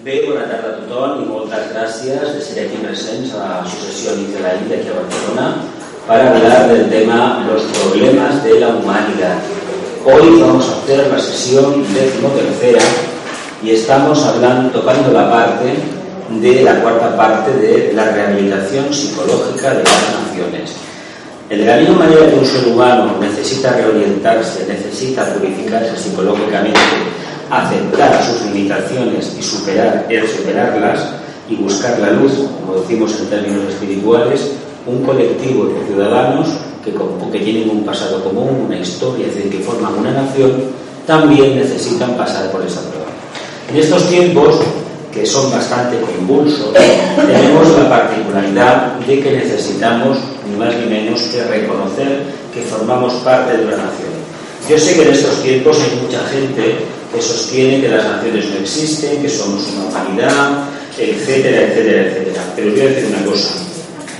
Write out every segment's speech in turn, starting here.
Bé, bona tarda a tothom i moltes gràcies de ser aquí presents a su sesión de la India aquí a Barcelona para hablar del tema los problemas de la humanidad. Hoy vamos a hacer la sesión tercera y estamos hablando, tocando la parte de la cuarta parte de la rehabilitación psicológica de las naciones. De la misma manera que un ser humano necesita reorientarse, necesita purificarse psicológicamente aceptar sus limitaciones y superar, superarlas y buscar la luz, como decimos en términos espirituales, un colectivo de ciudadanos que, que tienen un pasado común, una historia, es decir, que forman una nación, también necesitan pasar por esa prueba. En estos tiempos, que son bastante convulsos, tenemos la particularidad de que necesitamos, ni más ni menos, que reconocer que formamos parte de una nación. Yo sé que en estos tiempos hay mucha gente que sostiene que las naciones no existen, que somos una humanidad, etcétera, etcétera, etcétera. Pero a decir una cosa.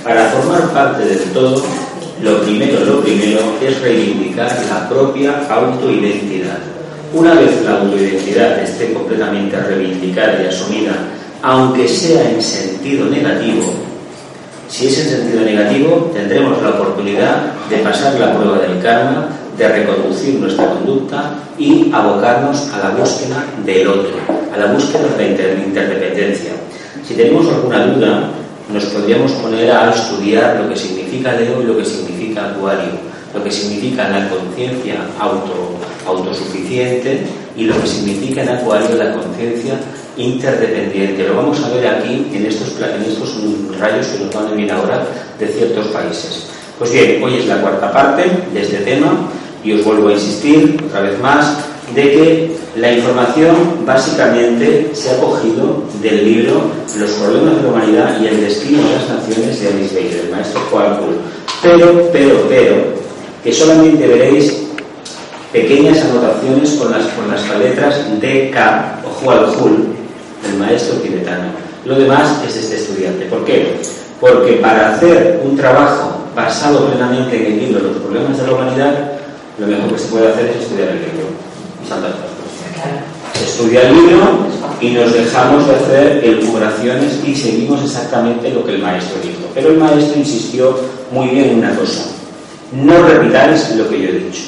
Para formar parte del todo, lo primero, lo primero es reivindicar la propia autoidentidad. Una vez la autoidentidad esté completamente reivindicada y asumida, aunque sea en sentido negativo, si es en sentido negativo, tendremos la oportunidad de pasar la prueba del karma de reconducir nuestra conducta y abocarnos a la búsqueda del otro, a la búsqueda de la interdependencia. Si tenemos alguna duda, nos podríamos poner a estudiar lo que significa Leo y lo que significa Acuario, lo que significa la conciencia auto, autosuficiente y lo que significa en Acuario la conciencia interdependiente. Lo vamos a ver aquí en estos, en estos rayos que nos van a venir ahora de ciertos países. Pues bien, hoy es la cuarta parte de este tema y os vuelvo a insistir otra vez más de que la información básicamente se ha cogido del libro Los problemas de la humanidad y el destino de las naciones de Alice Baker, el maestro Juan Pero, pero, pero, que solamente veréis pequeñas anotaciones con las, con las letras K o Juan el maestro tibetano. Lo demás es este estudiante. ¿Por qué? Porque para hacer un trabajo basado plenamente en el libro Los problemas de la humanidad, lo mejor que se puede hacer es estudiar el libro Se estudia el libro y nos dejamos de hacer elucubraciones y seguimos exactamente lo que el maestro dijo. Pero el maestro insistió muy bien en una cosa. No repitáis lo que yo he dicho.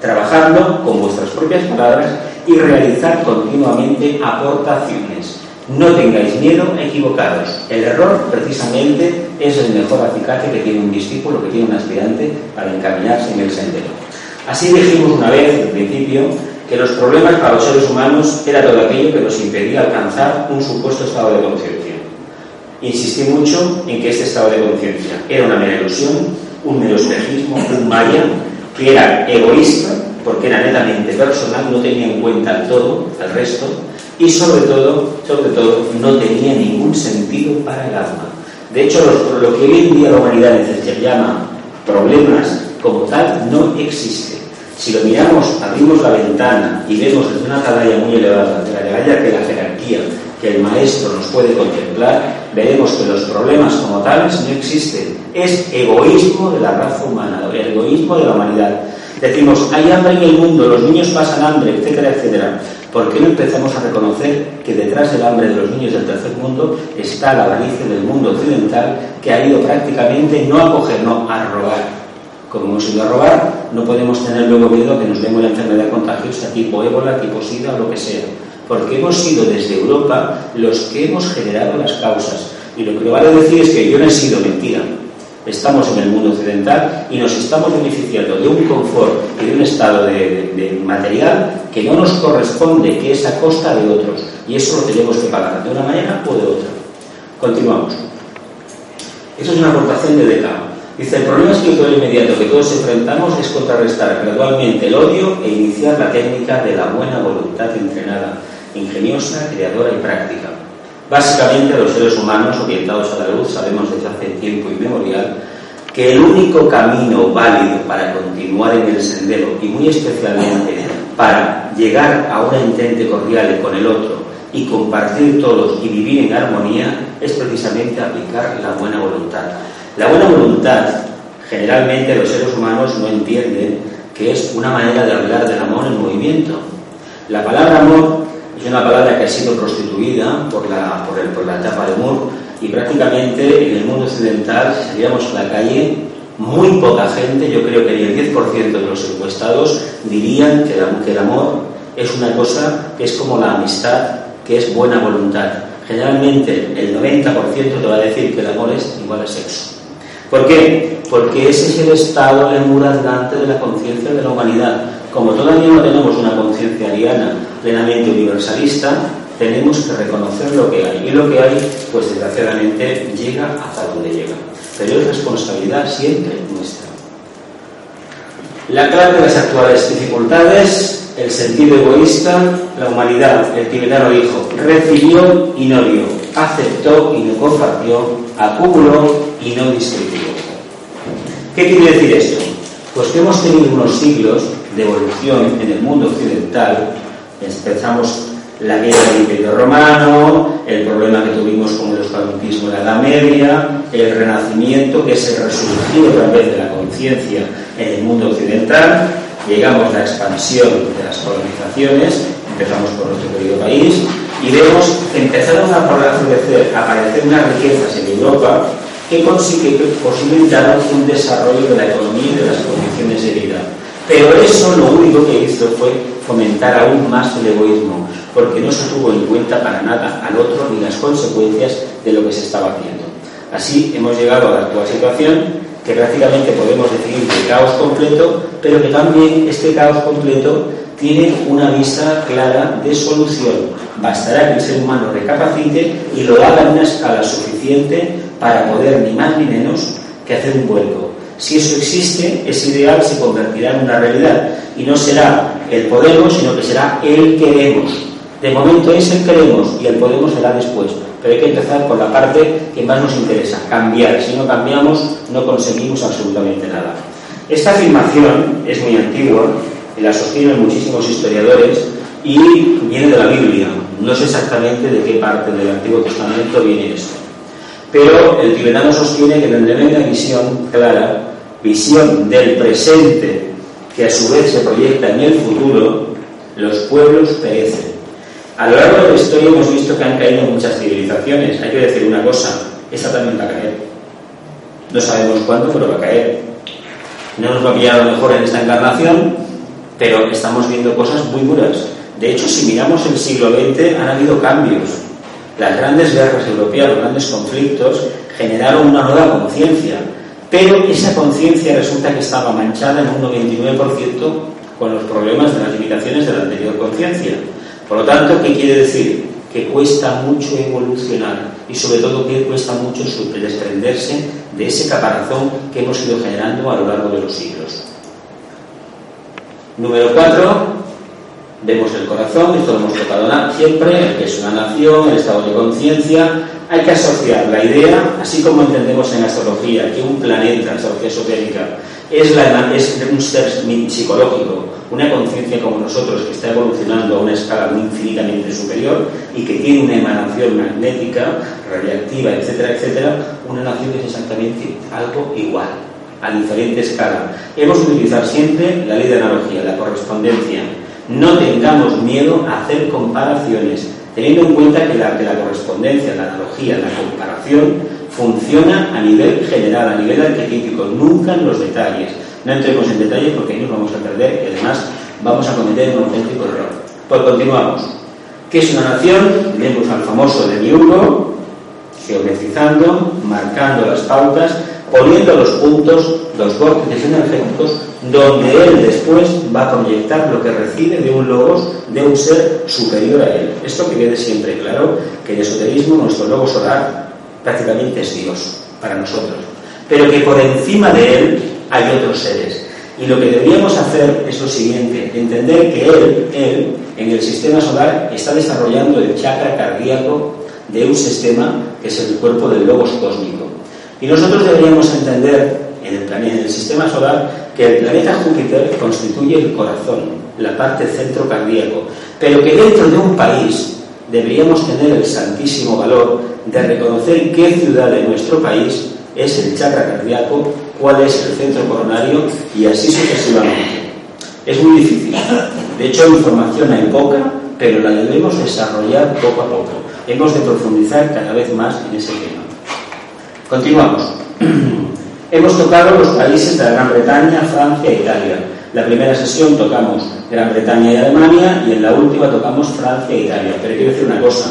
Trabajando con vuestras propias palabras y realizar continuamente aportaciones. No tengáis miedo a equivocaros. El error, precisamente, es el mejor acicate que tiene un discípulo, que tiene un aspirante para encaminarse en el sendero. Así dijimos una vez, en principio, que los problemas para los seres humanos era todo aquello que nos impedía alcanzar un supuesto estado de conciencia. Insistí mucho en que este estado de conciencia era una mera ilusión, un mero espejismo, un maya, que era egoísta, porque era netamente personal, no tenía en cuenta todo, al resto, y sobre todo, sobre todo, no tenía ningún sentido para el alma. De hecho, lo, que hoy en día la humanidad se llama problemas, como tal, no existe. Si lo miramos, abrimos la ventana y vemos desde una atalaya muy elevada, de la que la jerarquía que el maestro nos puede contemplar, veremos que los problemas como tales no existen. Es egoísmo de la raza humana, el egoísmo de la humanidad. Decimos, hay hambre en el mundo, los niños pasan hambre, etcétera, etcétera. ¿Por qué no empezamos a reconocer que detrás del hambre de los niños del tercer mundo está la avaricia del mundo occidental que ha ido prácticamente no a coger, no a robar? Como hemos ido a robar, no podemos tener luego miedo a que nos demos la enfermedad contagiosa tipo ébola, tipo sida o lo que sea. Porque hemos sido desde Europa los que hemos generado las causas. Y lo que vale decir es que yo no he sido mentira. Estamos en el mundo occidental y nos estamos beneficiando de un confort y de un estado de, material que no nos corresponde, que es a costa de otros. Y eso lo tenemos que pagar de una manera o de otra. Continuamos. Eso es una aportación de Decao. Dice, el problema espiritual inmediato que todos enfrentamos es contrarrestar gradualmente el odio e iniciar la técnica de la buena voluntad entrenada, ingeniosa, creadora y práctica. Básicamente los seres humanos orientados a la luz sabemos desde hace tiempo inmemorial que el único camino válido para continuar en el sendero y muy especialmente para llegar a una entente cordial con el otro y compartir todos y vivir en armonía es precisamente aplicar la buena voluntad. La buena voluntad, generalmente los seres humanos no entienden que es una manera de hablar del amor en movimiento. La palabra amor es una palabra que ha sido prostituida por la, por, el, por la etapa de Moore y prácticamente en el mundo occidental, si saliéramos a la calle, muy poca gente, yo creo que ni el 10% de los encuestados dirían que, que el amor es una cosa que es como la amistad, que es buena voluntad. Generalmente el 90% te va a decir que el amor es igual a sexo. ¿Por qué? Porque ese es el estado emuradante de la conciencia de la humanidad. Como todavía no tenemos una conciencia ariana plenamente universalista, tenemos que reconocer lo que hay. Y lo que hay, pues desgraciadamente, llega hasta donde llega. Pero es responsabilidad siempre nuestra. La clave de las actuales dificultades, el sentido egoísta, la humanidad, el tibetano dijo, recibió y no dio, aceptó y no compartió, acumuló y no distribuyó. ¿Qué quiere decir esto? Pues que hemos tenido unos siglos de evolución en el mundo occidental, empezamos la guerra del Imperio Romano, el problema que tuvimos con el oscurantismo de la Edad Media, el Renacimiento, que es el resurgir otra vez de la conciencia en el mundo occidental, llegamos a la expansión de las colonizaciones, empezamos por nuestro querido país, y vemos que empezaron a aparecer, a aparecer unas riquezas en Europa que posibilitaron un desarrollo de la economía y de las condiciones de vida. Pero eso lo único que hizo fue fomentar aún más el egoísmo, porque no se tuvo en cuenta para nada al otro ni las consecuencias de lo que se estaba haciendo. Así hemos llegado a la actual situación que prácticamente podemos definir de caos completo, pero que también este caos completo tiene una vista clara de solución. Bastará que el ser humano recapacite y lo haga en una escala suficiente para poder ni más ni menos que hacer un vuelco. Si eso existe, ese ideal se convertirá en una realidad y no será el podemos, sino que será el queremos. De momento es el queremos y el podemos será después. Pero hay que empezar con la parte que más nos interesa, cambiar. Si no cambiamos, no conseguimos absolutamente nada. Esta afirmación es muy antigua, la sostienen muchísimos historiadores y viene de la Biblia. No sé exactamente de qué parte del Antiguo Testamento viene esto. Pero el tibetano sostiene que tendrá una visión clara, visión del presente, que a su vez se proyecta en el futuro, los pueblos perecen. A lo largo de la historia hemos visto que han caído muchas civilizaciones. Hay que decir una cosa, esta también va a caer. No sabemos cuándo, pero va a caer. No nos va a pillar a lo mejor en esta encarnación, pero estamos viendo cosas muy duras. De hecho, si miramos el siglo XX, han habido cambios. Las grandes guerras europeas, los grandes conflictos, generaron una nueva conciencia. Pero esa conciencia resulta que estaba manchada en un 99% con los problemas de las limitaciones de la anterior conciencia. Por lo tanto, ¿qué quiere decir? Que cuesta mucho evolucionar y sobre todo que cuesta mucho desprenderse de ese caparazón que hemos ido generando a lo largo de los siglos. Número 4, vemos el corazón, esto lo hemos tocado siempre, que es una nación, el estado de conciencia. Hay que asociar la idea, así como entendemos en astrología que un planeta, astrología esotérica, es, la, es un ser psicológico, una conciencia como nosotros que está evolucionando a una escala muy infinitamente superior y que tiene una emanación magnética, radiactiva, etcétera, etcétera, una nación es exactamente algo igual, a diferente escala. Hemos de utilizar siempre la ley de analogía, la correspondencia no tengamos miedo a hacer comparaciones, teniendo en cuenta que la, la correspondencia, la analogía, la comparación funciona a nivel general, a nivel arquetípico, nunca en los detalles. No entremos en detalles porque ahí nos vamos a perder y además vamos a cometer un auténtico error. Pues continuamos. ¿Qué es una nación? Vemos al famoso de Miurgo, geometrizando, marcando las pautas, poniendo los puntos, los vórtices energéticos donde él después va a proyectar lo que recibe de un logos de un ser superior a él. Esto que quede siempre claro, que el esoterismo, nuestro logo solar, prácticamente es Dios para nosotros, pero que por encima de él hay otros seres. Y lo que deberíamos hacer es lo siguiente, entender que él, él, en el sistema solar, está desarrollando el chakra cardíaco de un sistema que es el cuerpo del logos cósmico. Y nosotros deberíamos entender en el, planeta, en el sistema solar que el planeta Júpiter constituye el corazón, la parte centro cardíaco, pero que dentro de un país deberíamos tener el santísimo valor de reconocer qué ciudad de nuestro país es el chakra cardíaco, cuál es el centro coronario y así sucesivamente. Es muy difícil. De hecho, hay información hay poca pero la debemos desarrollar poco a poco. Hemos de profundizar cada vez más en ese tema. Continuamos. Hemos tocado los países de la Gran Bretaña, Francia e Italia. La primera sesión tocamos Gran Bretaña y Alemania y en la última tocamos Francia e Italia. Pero quiero decir una cosa,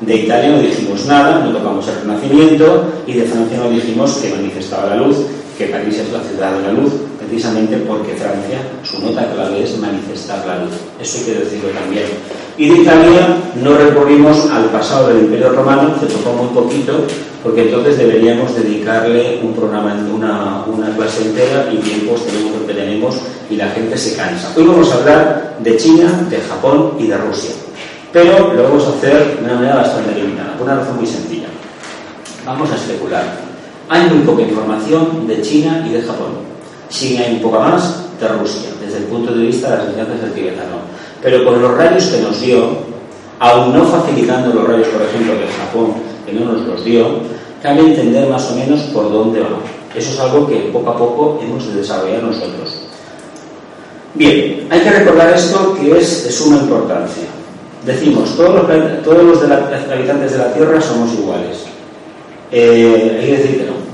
de Italia no dijimos nada, no tocamos el Renacimiento y de Francia no dijimos que manifestaba la luz, que París es la ciudad de la luz, precisamente porque Francia, su nota clave es manifestar la luz. Eso hay que decirlo también. Y de Italia no recurrimos al pasado del Imperio Romano, se tocó muy poquito, porque entonces deberíamos dedicarle un programa, una, una clase entera y tiempos tenemos lo que tenemos y la gente se cansa. Hoy vamos a hablar de China, de Japón y de Rusia. Pero lo vamos a hacer de una manera bastante limitada, por una razón muy sencilla. Vamos a especular. Hay muy poca información de China y de Japón. Sí hay un poco más de Rusia, desde el punto de vista de las enseñanzas del tibetano. Pero con los rayos que nos dio, aún no facilitando los rayos, por ejemplo, de Japón, que no nos los dio, cabe entender más o menos por dónde va. Eso es algo que poco a poco hemos de desarrollar nosotros. Bien, hay que recordar esto que es de suma importancia. Decimos, todos los, todos los habitantes de la Tierra somos iguales. Eh, hay que decir que no.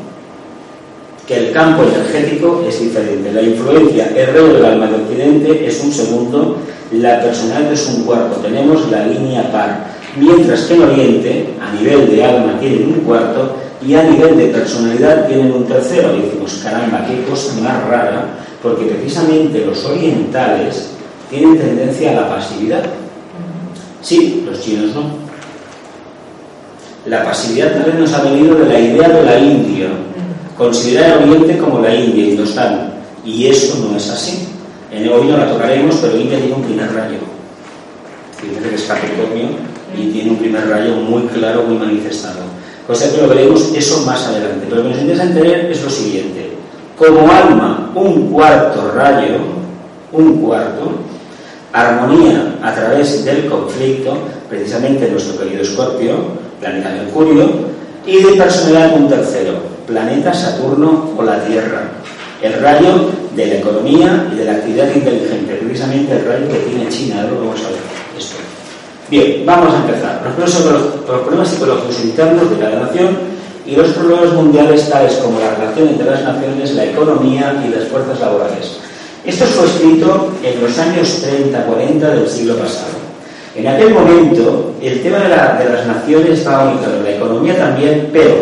Que el campo energético es diferente. La influencia, rey del alma de Occidente es un segundo, la personalidad es un cuarto. Tenemos la línea par. Mientras que en Oriente, a nivel de alma, tienen un cuarto y a nivel de personalidad tienen un tercero. Y decimos, caramba, qué cosa más rara, porque precisamente los orientales tienen tendencia a la pasividad Sí, los chinos no. La pasividad también nos ha venido de la idea de la India, considerar el Oriente como la India, Indostán, y eso no es así. En hoy no la tocaremos, pero India tiene un primer rayo, que es Capricornio, y tiene un primer rayo muy claro, muy manifestado. Cosa que lo veremos eso más adelante. Pero lo que nos interesa entender es lo siguiente. Como alma, un cuarto rayo, un cuarto, armonía a través del conflicto, precisamente nuestro querido Escorpio, planeta Mercurio, y de personalidad un tercero, planeta Saturno o la Tierra, el rayo de la economía y de la actividad inteligente, precisamente el rayo que tiene China, ahora vamos a ver esto. Bien, vamos a empezar. Los problemas, los, problemas psicológicos internos de cada nación y los problemas mundiales tales como la relación entre las naciones, la economía y las fuerzas laborales. Esto fue escrito en los años 30-40 del siglo pasado. En aquel momento, el tema de, las naciones estaba muy claro, la economía también, pero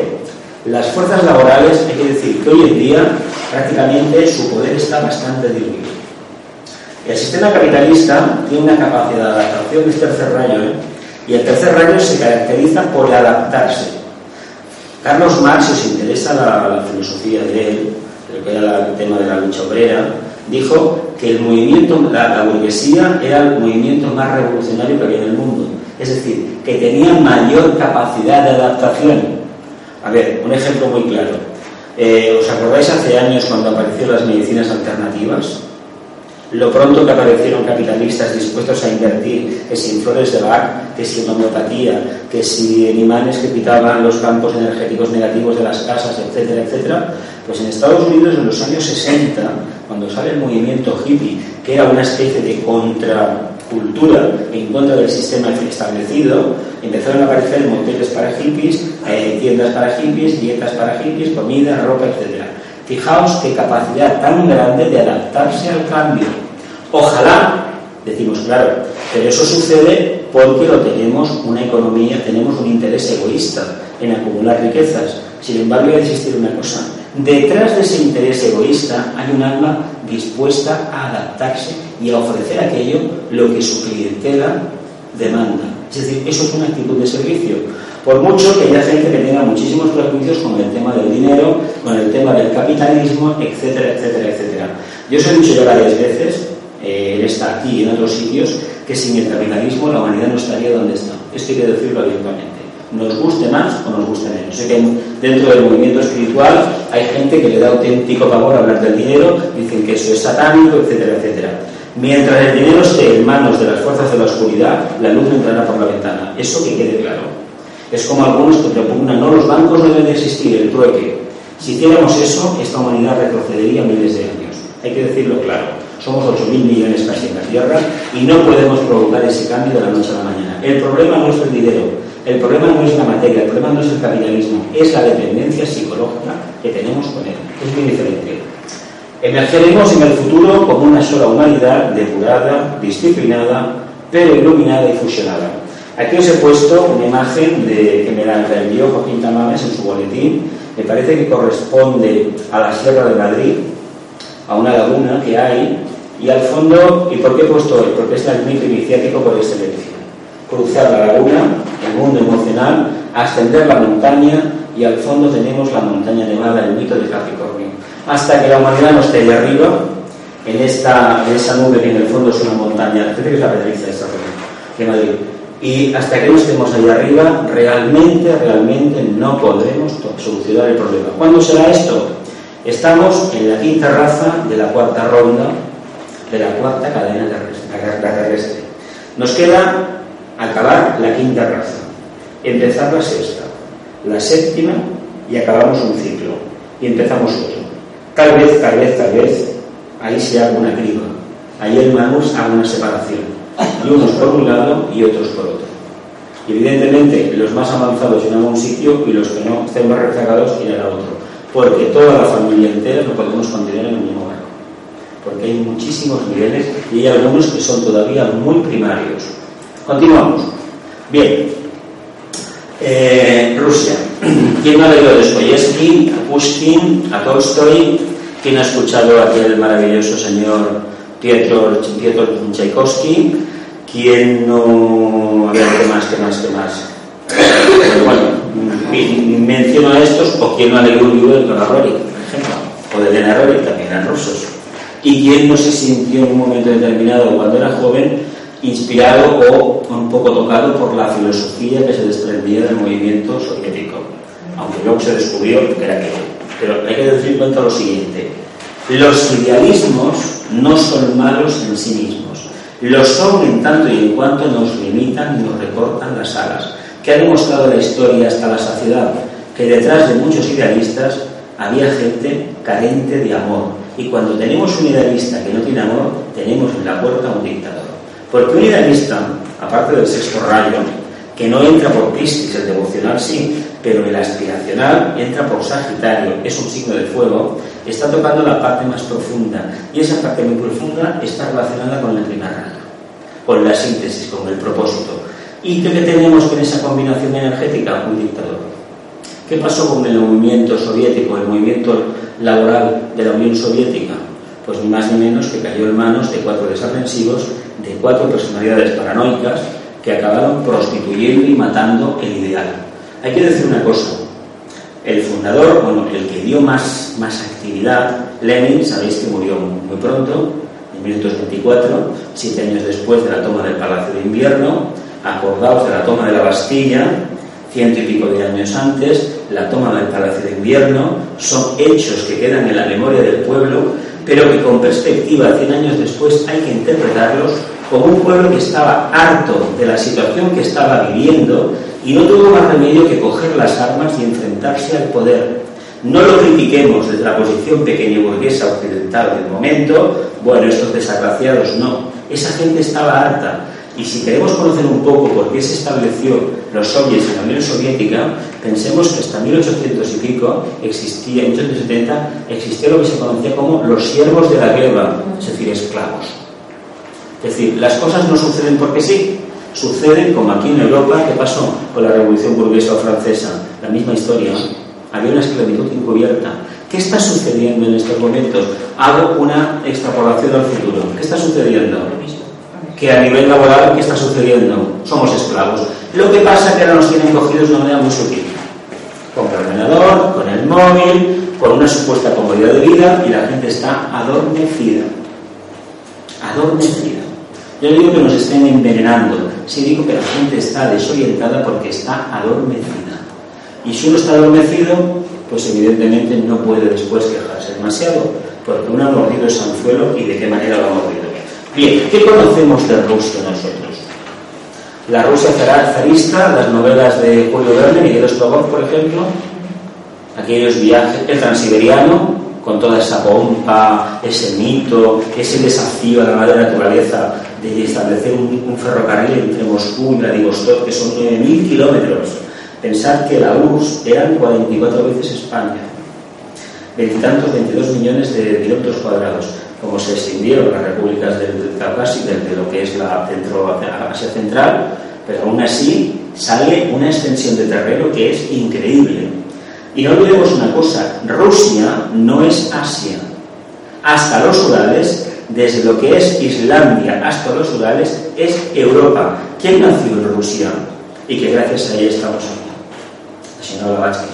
las fuerzas laborales, hay que decir que hoy en día prácticamente su poder está bastante diluido. El sistema capitalista tiene una capacidad de adaptación, es tercer rayo, ¿eh? y el tercer rayo se caracteriza por adaptarse. Carlos Marx, si os interesa la, filosofía de él, que el tema de la lucha obrera, dijo que el movimiento, la, burguesía era el movimiento más revolucionario que había en el mundo. Es decir, que tenía mayor capacidad de adaptación. A ver, un ejemplo muy claro. Eh, ¿Os acordáis hace años cuando aparecieron las medicinas alternativas? Lo pronto que aparecieron capitalistas dispuestos a invertir, que si en flores de Bach, que si en homeopatía, que si en imanes que quitaban los campos energéticos negativos de las casas, etcétera, etcétera, pues en Estados Unidos en los años 60 cuando sale el movimiento hippie, que era una especie de contracultura en contra del sistema establecido, empezaron a aparecer moteles para hippies, eh, tiendas para hippies, dietas para hippies, comida, ropa, etc. Fijaos qué capacidad tan grande de adaptarse al cambio. Ojalá, decimos claro, pero eso sucede porque lo tenemos una economía, tenemos un interés egoísta en acumular riquezas. Sin embargo, hay que existir una cosa, Detrás de ese interés egoísta hay un alma dispuesta a adaptarse y a ofrecer aquello lo que su clientela demanda. Es decir, eso es una actitud de servicio. Por mucho que haya gente que tenga muchísimos prejuicios con el tema del dinero, con el tema del capitalismo, etcétera, etcétera, etcétera. Yo os he dicho ya varias veces, eh, él está aquí y en otros sitios, que sin el capitalismo la humanidad no estaría donde está. Esto hay que decirlo abiertamente nos guste más o nos guste menos. Sé que dentro del movimiento espiritual hay gente que le da auténtico pavor hablar del dinero, dicen que eso es satánico, etcétera, etcétera. Mientras el dinero esté en manos de las fuerzas de la oscuridad, la luz entrará por la ventana. Eso que quede claro. Es como algunos que propugnan, no, los bancos no deben de existir, el trueque. Si hiciéramos eso, esta humanidad retrocedería miles de años. Hay que decirlo claro. Somos 8.000 millones casi en la Tierra y no podemos provocar ese cambio de la noche a la mañana. El problema no es el dinero, el problema no es la materia, el problema no es el capitalismo, es la dependencia psicológica que tenemos con él. Es muy diferente. Emergeremos en el futuro como una sola humanidad depurada, disciplinada, pero iluminada y fusionada. Aquí os he puesto una imagen que me la envió Joaquín Tamames en su boletín. Me parece que corresponde a la Sierra de Madrid, a una laguna que hay, y al fondo, ¿y por qué he puesto hoy? Porque es el mito iniciático por excelencia. Cruzar la laguna, el mundo emocional, ascender la montaña y al fondo tenemos la montaña nevada, el mito de Capricornio. Hasta que la humanidad no esté ahí arriba, en, esta, en esa nube que en el fondo es una montaña, fíjate que es la pedriza de esta de Madrid. Y hasta que no estemos ahí arriba, realmente, realmente no podremos solucionar el problema. ¿Cuándo será esto? Estamos en la quinta raza de la cuarta ronda de la cuarta cadena terrestre. Nos queda acabar la quinta raza, empezar la sexta, la séptima y acabamos un ciclo y empezamos otro. Tal vez, tal vez, tal vez, ahí se haga una criba, ahí el Manus haga una separación, y unos por un lado y otros por otro. Evidentemente los más avanzados irán a un sitio y los que no estén más rezagados irán a otro, porque toda la familia entera no podemos contener en el mismo porque hay muchísimos niveles y hay algunos que son todavía muy primarios. Continuamos. Bien. Eh, Rusia. ¿Quién no ha leído Dostoyevsky, a Pushkin, a Tolstoy? ¿Quién ha escuchado a aquel maravilloso señor Pietro, Pietro Tchaikovsky? ¿Quién no... A ver, ¿qué más, qué más, qué más? Bueno, menciono a estos, o quién no ha leído un libro de Dona por ejemplo, o de Lena Rorik, también eran rusos. Y quién no se sintió en un momento determinado, cuando era joven, inspirado o un poco tocado por la filosofía que se desprendía del movimiento soviético, aunque luego se descubrió que era aquello. Pero hay que decir cuenta lo siguiente, los idealismos no son malos en sí mismos, lo son en tanto y en cuanto nos limitan y nos recortan las alas, que ha demostrado la historia hasta la saciedad, que detrás de muchos idealistas había gente carente de amor, y cuando tenemos un idealista que no tiene amor, tenemos en la puerta un dictador. Porque un idealista, aparte del sexto rayo, que no entra por Piscis, el devocional sí, pero el aspiracional entra por Sagitario, es un signo de fuego, está tocando la parte más profunda. Y esa parte muy profunda está relacionada con el primer rayo, con la síntesis, con el propósito. ¿Y qué tenemos con esa combinación energética? Un dictador. ¿Qué pasó con el movimiento soviético, el movimiento laboral de la Unión Soviética? Pues ni más ni menos que cayó en manos de cuatro desaprensivos de cuatro personalidades paranoicas que acabaron prostituyendo y matando el ideal. Hay que decir una cosa, el fundador, bueno, el que dio más, más actividad, Lenin, sabéis que murió muy pronto, en 1924, siete años después de la toma del Palacio de Invierno, acordados de la toma de la Bastilla, ciento y pico de años antes, la toma del Palacio de Invierno, son hechos que quedan en la memoria del pueblo, pero que con perspectiva, 100 años después, hay que interpretarlos como un pueblo que estaba harto de la situación que estaba viviendo y no tuvo más remedio que coger las armas y enfrentarse al poder. No lo critiquemos desde la posición pequeña burguesa occidental del momento, bueno, estos desgraciados no. Esa gente estaba harta. Y si queremos conocer un poco por qué se estableció los soviets en la Unión Soviética, pensemos que hasta 1800 y pico existía, en 1870, existía lo que se conocía como los siervos de la guerra, es decir, esclavos. Es decir, las cosas no suceden porque sí, suceden como aquí en Europa, ¿qué pasó con la Revolución Burguesa o Francesa? La misma historia. Había una esclavitud encubierta. ¿Qué está sucediendo en estos momentos? Hago una extrapolación al futuro. ¿Qué está sucediendo? Que a nivel laboral, ¿qué está sucediendo? Somos esclavos. Lo que pasa es que ahora nos tienen cogidos de una manera muy sutil. Con el ordenador, con el móvil, con una supuesta comodidad de vida y la gente está adormecida. Adormecida. Yo digo que nos estén envenenando. Sí digo que la gente está desorientada porque está adormecida. Y si uno está adormecido, pues evidentemente no puede después quejarse demasiado, porque uno ha mordido el anzuelo y de qué manera lo ha mordido. Bien, ¿qué conocemos de Rusia nosotros? La Rusia zarista, las novelas de Julio Verne, Miguel Strogoff, por ejemplo, aquellos viajes, el transiberiano, con toda esa pompa, ese mito, ese desafío a la madre naturaleza de establecer un, ferrocarril entre Moscú y Vladivostok, que son 9.000 kilómetros. Pensad que la URSS eran 44 veces España, veintitantos, 22 millones de kilómetros cuadrados. Como se extendieron las repúblicas del Caucaso, de, de lo que es la Centro Asia Central, pero aún así sale una extensión de terreno que es increíble. Y no olvidemos una cosa, Rusia no es Asia. Hasta los Urales, desde lo que es Islandia hasta los Urales, es Europa. ¿Quién nació en Rusia? Y que gracias a ella estamos aquí. La señora Blavatsky.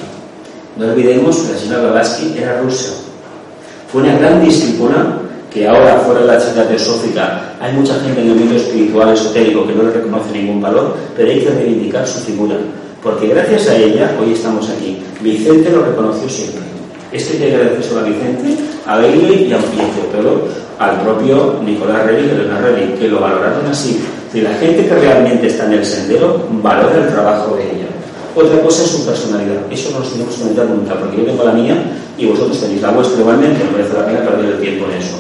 No olvidemos que la señora Blavatsky era rusa. Fue una gran discípula que ahora fuera de la charla teosófica hay mucha gente en el mundo espiritual esotérico que no le reconoce ningún valor, pero hay que reivindicar su figura, porque gracias a ella hoy estamos aquí. Vicente lo reconoció siempre. Este que agradecer a Vicente, a Bailey y a pero al propio Nicolás Rey y Elena que lo valoraron así. Si la gente que realmente está en el sendero valora el trabajo de ella. Otra cosa es su personalidad. Eso no lo tenemos que comentar nunca, porque yo tengo la mía y vosotros tenéis la vuestra igualmente. No merece la pena perder el tiempo en eso.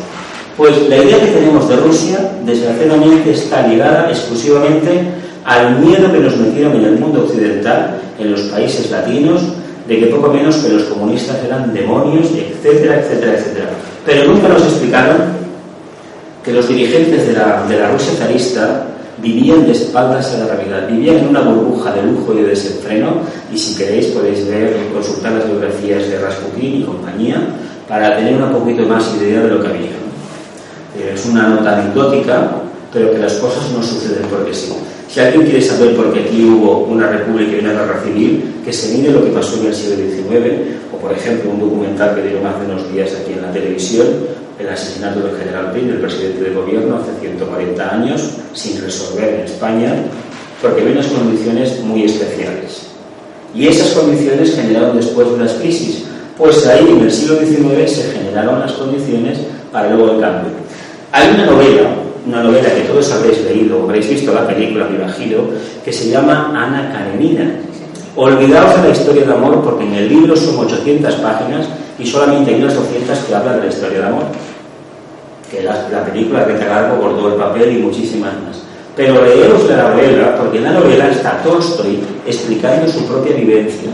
Pues la idea que tenemos de Rusia, desgraciadamente, está ligada exclusivamente al miedo que nos metieron en el mundo occidental, en los países latinos, de que poco menos que los comunistas eran demonios, etcétera, etcétera, etcétera. Pero nunca nos explicaron que los dirigentes de la, de la Rusia zarista vivían de espaldas a la realidad, vivían en una burbuja de lujo y de desenfreno, y si queréis podéis ver, consultar las biografías de Rasputin y compañía, para tener un poquito más idea de lo que había es una nota anecdótica, pero que las cosas no suceden porque sí. Si alguien quiere saber por qué aquí hubo una república y una guerra civil, que se mire lo que pasó en el siglo XIX, o por ejemplo un documental que dieron hace unos días aquí en la televisión, el asesinato del general Pin, el presidente del gobierno, hace 140 años, sin resolver en España, porque había unas condiciones muy especiales. Y esas condiciones generaron después unas crisis. Pues ahí en el siglo XIX se generaron las condiciones para luego el cambio. Hay una novela, una novela que todos habréis leído, habréis visto la película, me imagino, que se llama Ana Karenina. Olvidaos de la historia de amor porque en el libro son 800 páginas y solamente hay unas 200 que hablan de la historia de amor. Que la, la película de Largo bordó el papel y muchísimas más. Pero leeros la novela porque en la novela está Tolstoy explicando su propia vivencia.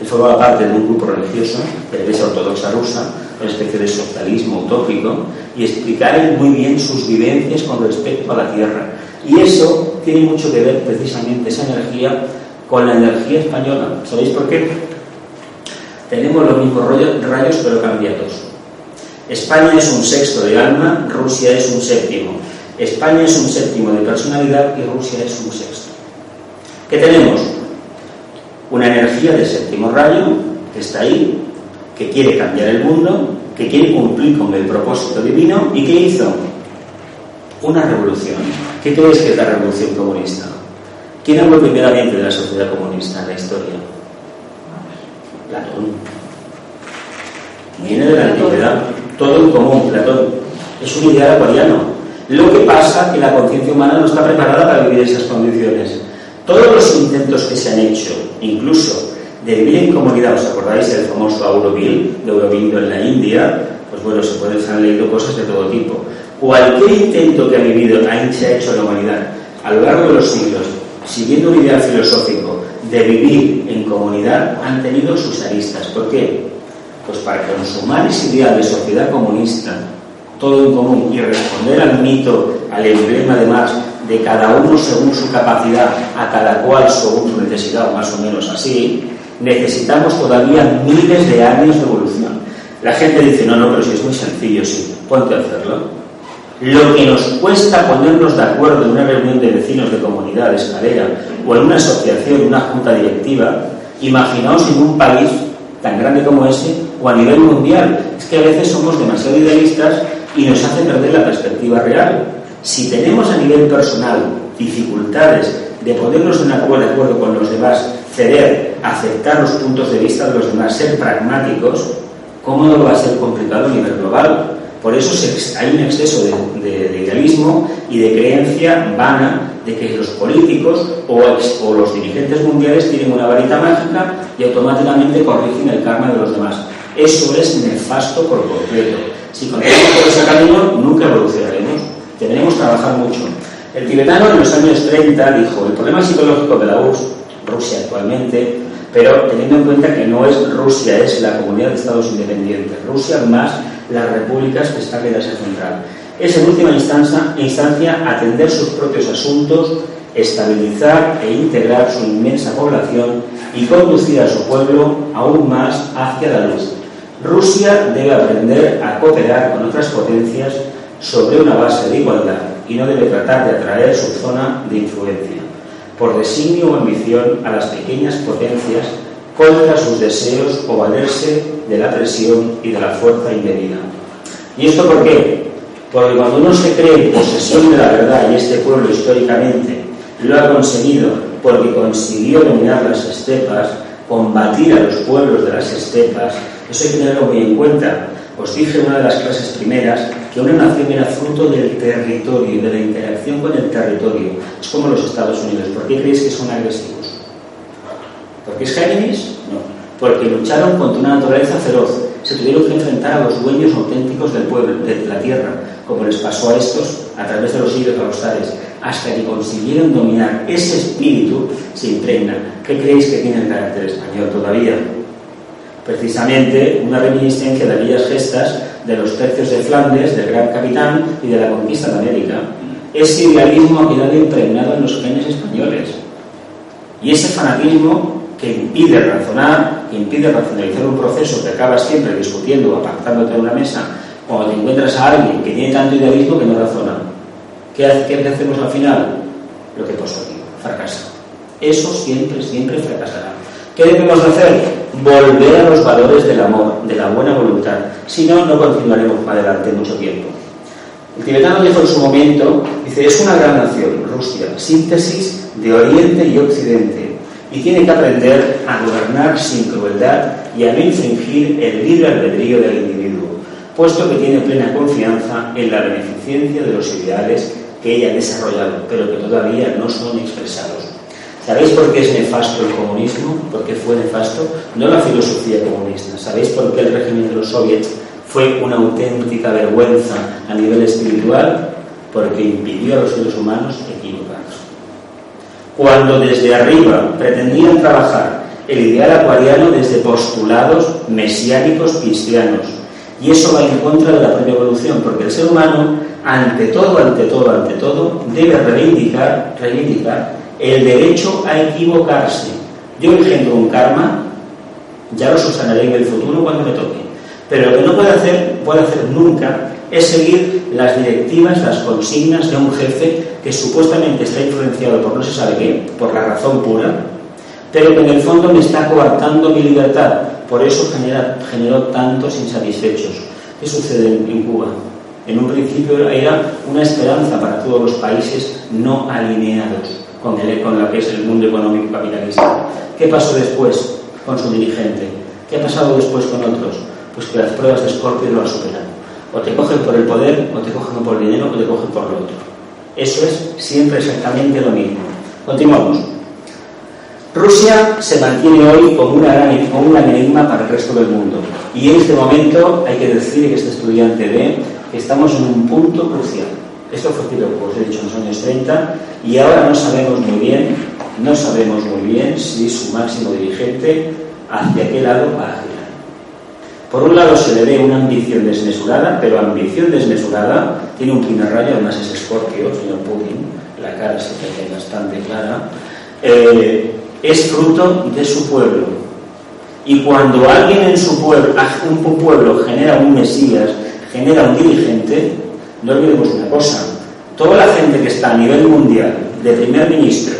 Él forma parte de un grupo religioso de la Iglesia Ortodoxa Rusa una especie de socialismo utópico, y explicar muy bien sus vivencias con respecto a la Tierra. Y eso tiene mucho que ver precisamente esa energía con la energía española. ¿Sabéis por qué? Tenemos los mismos rayos pero cambiados. España es un sexto de alma, Rusia es un séptimo. España es un séptimo de personalidad y Rusia es un sexto. ¿Qué tenemos? Una energía del séptimo rayo que está ahí, que quiere cambiar el mundo, que quiere cumplir con el propósito divino y que hizo una revolución. ¿Qué crees que es la revolución comunista? ¿Quién habló primeramente de la sociedad comunista en la historia? Platón. Viene de la antigüedad. Todo en común, Platón. Es un ideal acuariano. Lo que pasa es que la conciencia humana no está preparada para vivir esas condiciones. Todos los intentos que se han hecho, incluso de vivir en comunidad, ¿os acordáis del famoso Auroville, de Auroville en la India? Pues bueno, se pueden han leído cosas de todo tipo. Cualquier intento que ha vivido, se ha hecho la humanidad a lo largo de los siglos, siguiendo un ideal filosófico de vivir en comunidad, han tenido sus aristas. ¿Por qué? Pues para consumar ese ideal de sociedad comunista, todo en común, y responder al mito, al emblema de Marx, de cada uno según su capacidad, a cada cual según su necesidad, más o menos así, necesitamos todavía miles de años de evolución. La gente dice, no, no, pero si es muy sencillo, sí, ponte hacerlo. Lo que nos cuesta ponernos de acuerdo en una reunión de vecinos de comunidad, de escalera, o en una asociación, una junta directiva, imaginaos en un país tan grande como ese, o a nivel mundial. Es que a veces somos demasiado idealistas y nos hace perder la perspectiva real. Si tenemos a nivel personal dificultades de ponernos de acuerdo con los demás, ceder, aceptar los puntos de vista de los demás, ser pragmáticos, ¿cómo no va a ser complicado a nivel global? Por eso hay un exceso de, idealismo y de creencia vana de que los políticos o, o, los dirigentes mundiales tienen una varita mágica y automáticamente corrigen el karma de los demás. Eso es nefasto por completo. Si continuamos por ese camino, nunca evolucionaremos. Tendremos que trabajar mucho. El tibetano en los años 30 dijo, el problema psicológico de la URSS, Rusia actualmente, pero teniendo en cuenta que no es Rusia, es la comunidad de estados independientes, Rusia más las repúblicas que están en Asia Central. Es en última instancia, instancia atender sus propios asuntos, estabilizar e integrar su inmensa población y conducir a su pueblo aún más hacia la luz. Rusia debe aprender a cooperar con otras potencias sobre una base de igualdad y no debe tratar de atraer su zona de influencia, por designio o ambición a las pequeñas potencias contra sus deseos o valerse de la presión y de la fuerza indebida. ¿Y esto por qué? Porque cuando uno se cree en posesión de la verdad, y este pueblo históricamente lo ha conseguido porque consiguió dominar las estepas, combatir a los pueblos de las estepas, eso hay que tenerlo muy en cuenta. Os dije en una de las clases primeras que una nación era fruto del territorio de la interacción con el territorio. Es como los Estados Unidos. ¿Por qué creéis que son agresivos? ¿Porque es Géminis? No. Porque lucharon contra una naturaleza feroz. Se tuvieron que enfrentar a los dueños auténticos del pueblo, de la tierra, como les pasó a estos a través de los siglos tales, hasta que consiguieron dominar ese espíritu, se impregna. ¿Qué creéis que tiene el carácter español todavía? Precisamente una reminiscencia de aquellas gestas de los tercios de Flandes, del gran capitán y de la conquista de América. Ese idealismo ha quedado impregnado en los genes españoles. Y ese fanatismo que impide razonar, que impide racionalizar un proceso que acaba siempre discutiendo o apartándote de una mesa, cuando te encuentras a alguien que tiene tanto idealismo que no razona. ¿Qué, qué hacemos al final? Lo que pasó aquí, fracasa. Eso siempre, siempre fracasará. ¿Qué debemos hacer? Volver a los valores del amor, de la buena voluntad. Si no, no continuaremos adelante mucho tiempo. El tibetano dijo en su momento, dice, es una gran nación, Rusia, síntesis de Oriente y Occidente, y tiene que aprender a gobernar sin crueldad y a no infringir el libre albedrío del individuo, puesto que tiene plena confianza en la beneficencia de los ideales que ella ha desarrollado, pero que todavía no son expresados. ¿Sabéis por qué es nefasto el comunismo? ¿Por qué fue nefasto? No la filosofía comunista. ¿Sabéis por qué el régimen de los soviets fue una auténtica vergüenza a nivel espiritual? Porque impidió a los seres humanos equivocarse. Cuando desde arriba pretendían trabajar el ideal acuariano desde postulados mesiánicos cristianos, y eso va en contra de la propia evolución, porque el ser humano, ante todo, ante todo, ante todo, debe reivindicar, reivindicar el derecho a equivocarse. Yo engendro un karma, ya lo subsanaré en el futuro cuando me toque. Pero lo que no puede hacer, puede hacer nunca, es seguir las directivas, las consignas de un jefe que supuestamente está influenciado por no se sabe qué, por la razón pura, pero que en el fondo me está coartando mi libertad. Por eso generó tantos insatisfechos. ¿Qué sucede en Cuba? En un principio era una esperanza para todos los países no alineados con, el, con lo que es el mundo económico capitalista. ¿Qué pasó después con su dirigente? ¿Qué ha pasado después con otros? Pues que las pruebas de Scorpio lo han superado. O te cogen por el poder, o te cogen por el dinero, o te cogen por lo otro. Eso es siempre exactamente lo mismo. Continuamos. Rusia se mantiene hoy como, una como un enigma para el resto del mundo. Y en este momento hay que decir que este estudiante ve que estamos en un punto crucial. Esto fue como os he dicho, en los años 30 y ahora no sabemos muy bien, no sabemos muy bien si su máximo dirigente hacia qué lado va a girar. Por un lado se le ve una ambición desmesurada, pero ambición desmesurada tiene un primer rayo, además es Scorpio, señor Putin, la cara se ve bastante clara, eh, es fruto de su pueblo. Y cuando alguien en su pueblo, un pueblo genera un Mesías, genera un dirigente, no olvidemos una cosa, toda la gente que está a nivel mundial, de primer ministro,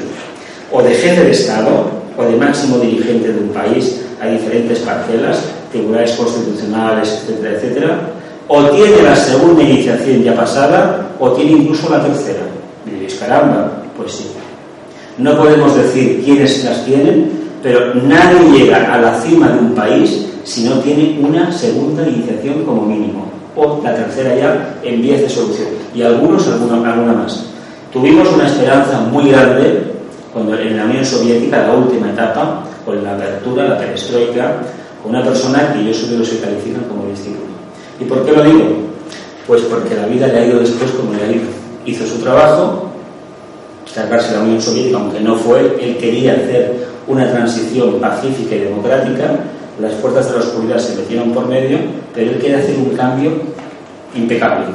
o de jefe de Estado, o de máximo dirigente de un país, a diferentes parcelas, tribunales constitucionales, etcétera, etcétera, o tiene la segunda iniciación ya pasada, o tiene incluso la tercera. Y diréis, caramba, pues sí. No podemos decir quiénes las tienen, pero nadie llega a la cima de un país si no tiene una segunda iniciación como mínimo o la tercera ya en vías de solución, y algunos alguna, alguna más. Tuvimos una esperanza muy grande cuando en la Unión Soviética, la última etapa, con la apertura, la perestroika, con una persona que yo que se califican como instituto. ¿Y por qué lo digo? Pues porque la vida le ha ido después como le ha ido. Hizo su trabajo, cargarse la Unión Soviética, aunque no fue, él quería hacer una transición pacífica y democrática, las fuerzas de la oscuridad se metieron por medio, pero él quería hacer un cambio impecable,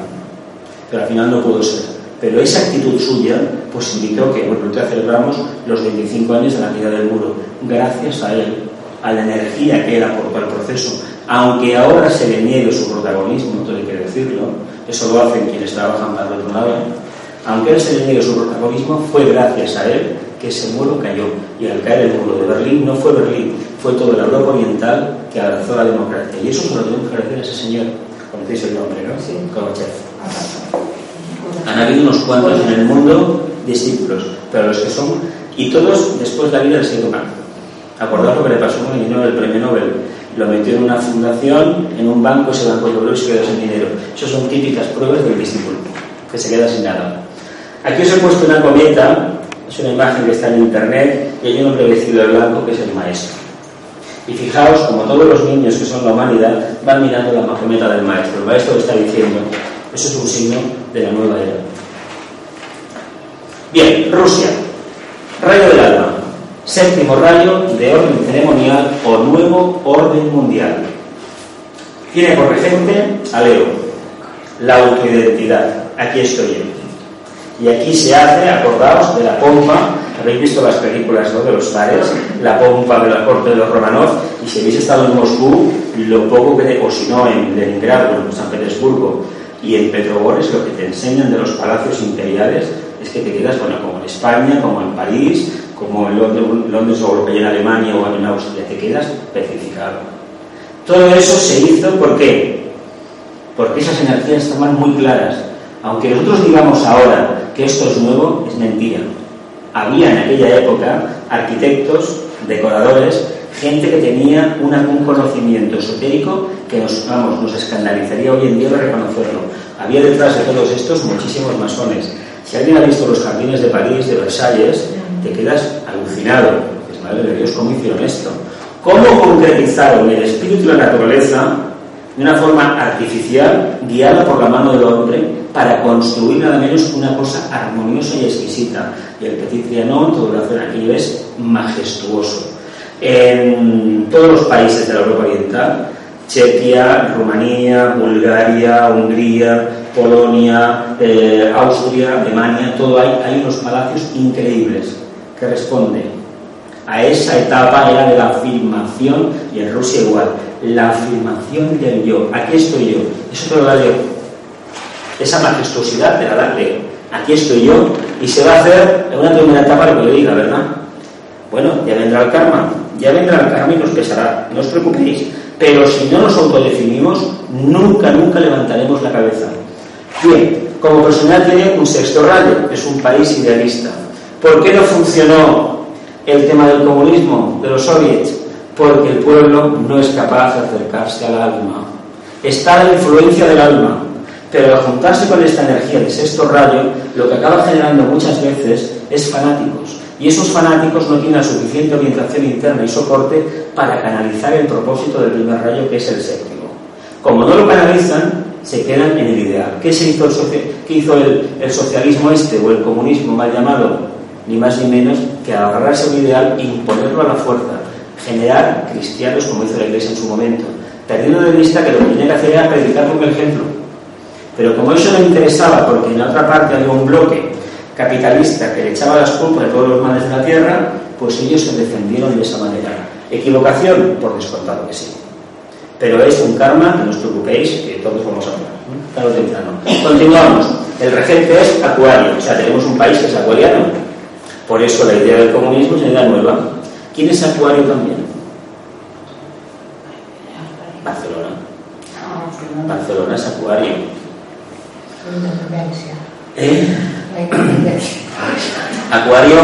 pero al final no pudo ser. Pero esa actitud suya posibilitó que, bueno, ya celebramos los 25 años de la caída del muro, gracias a él, a la energía que él aportó al proceso, aunque ahora se le niegue su protagonismo, todo hay que decirlo, eso lo hacen quienes trabajan para el otro lado, aunque él se le niegue su protagonismo, fue gracias a él que ese muro cayó. Y al caer el muro de Berlín, no fue Berlín, fue toda la Europa Oriental que abrazó la democracia. Y eso se lo tenemos que agradecer a ese señor, conocéis el nombre, ¿no? Sí. Han habido unos cuantos en el mundo discípulos, pero los que son, y todos después de la vida han sido mal. Acordaos lo que le pasó con el dinero del premio Nobel. Lo metió en una fundación, en un banco, ese banco dobló y se quedó sin dinero. Esas son típicas pruebas del discípulo, que se queda sin nada. Aquí os he puesto una cometa, es una imagen que está en internet, y hay un hombre vestido de blanco que es el maestro. Y fijaos, como todos los niños que son la humanidad, van mirando la cometa del maestro. El maestro está diciendo, eso es un signo de la nueva era. Bien, Rusia. Rayo del alma. Séptimo rayo de orden ceremonial o nuevo orden mundial. Tiene por regente a Leo, la autoidentidad. Aquí estoy yo. Y aquí se hace, acordaos, de la pompa. Habéis visto las películas de los zares, la pompa de la corte de los Romanov. Y si habéis estado en Moscú, lo poco que, o si no, en Leningrado, en San Petersburgo, y en Petrobores lo que te enseñan de los palacios imperiales es que te quedas, bueno, como en España, como en París, como en Londres, o lo que hay en Alemania o en Austria, te quedas petrificado. Todo eso se hizo, ¿por qué? Porque esas energías estaban muy claras. Aunque nosotros digamos ahora que esto es nuevo, es mentira. Había en aquella época arquitectos, decoradores, gente que tenía un conocimiento esotérico que nos, vamos, escandalizaría hoy en día de reconocerlo. Había detrás de todos estos muchísimos masones. Si alguien ha visto los jardines de París, de Versalles, te quedas alucinado. Es madre de Dios, ¿cómo hicieron esto? ¿Cómo concretizaron el espíritu y la naturaleza de una forma artificial, guiada por la mano del hombre, para construir nada menos una cosa armoniosa y exquisita? Y el Petit Trianon, todo lo hacen aquí, es majestuoso. En todos los países de la Europa Oriental, Chequia, Rumanía, Bulgaria, Hungría, Polonia, eh, Austria, Alemania, todo hay, hay unos palacios increíbles que responden a esa etapa era de la afirmación y en Rusia igual, la afirmación del yo, aquí estoy yo, eso te lo da yo, esa majestuosidad te la da Leo, aquí estoy yo y se va a hacer en una primera etapa lo que le diga, ¿verdad? Bueno, ya vendrá el karma, ya vendrá el karma y nos pesará, no os preocupéis, pero si no nos autodefinimos, nunca, nunca levantaremos la cabeza. Bien, como personal tiene un sexto rayo, es un país idealista. ¿Por qué no funcionó el tema del comunismo, de los soviets? Porque el pueblo no es capaz de acercarse al alma. Está la influencia del alma, pero al juntarse con esta energía de sexto rayo, lo que acaba generando muchas veces es fanáticos y esos fanáticos no tienen la suficiente orientación interna y soporte para canalizar el propósito del primer rayo, que es el séptimo. Como no lo canalizan, se quedan en el ideal. ¿Qué, hizo, el, el, socialismo este o el comunismo mal llamado? Ni más ni menos que agarrarse un ideal e imponerlo a la fuerza, generar cristianos como hizo la Iglesia en su momento, perdiendo de vista que lo que tenía que hacer era predicar con el ejemplo. Pero como eso no interesaba, porque en la otra parte había un bloque capitalista que le echaba las culpas de todos los males de la tierra, pues ellos se defendieron de esa manera. ¿Equivocación? Por descontado que sí. Pero es un karma, no os preocupéis, que todos vamos a hablar. Continuamos. El regente es acuario, o sea, tenemos un país que es acuariano. Por eso la idea del comunismo es una idea nueva. ¿Quién es acuario también? Barcelona. Barcelona es acuario. ¿Eh? Acuario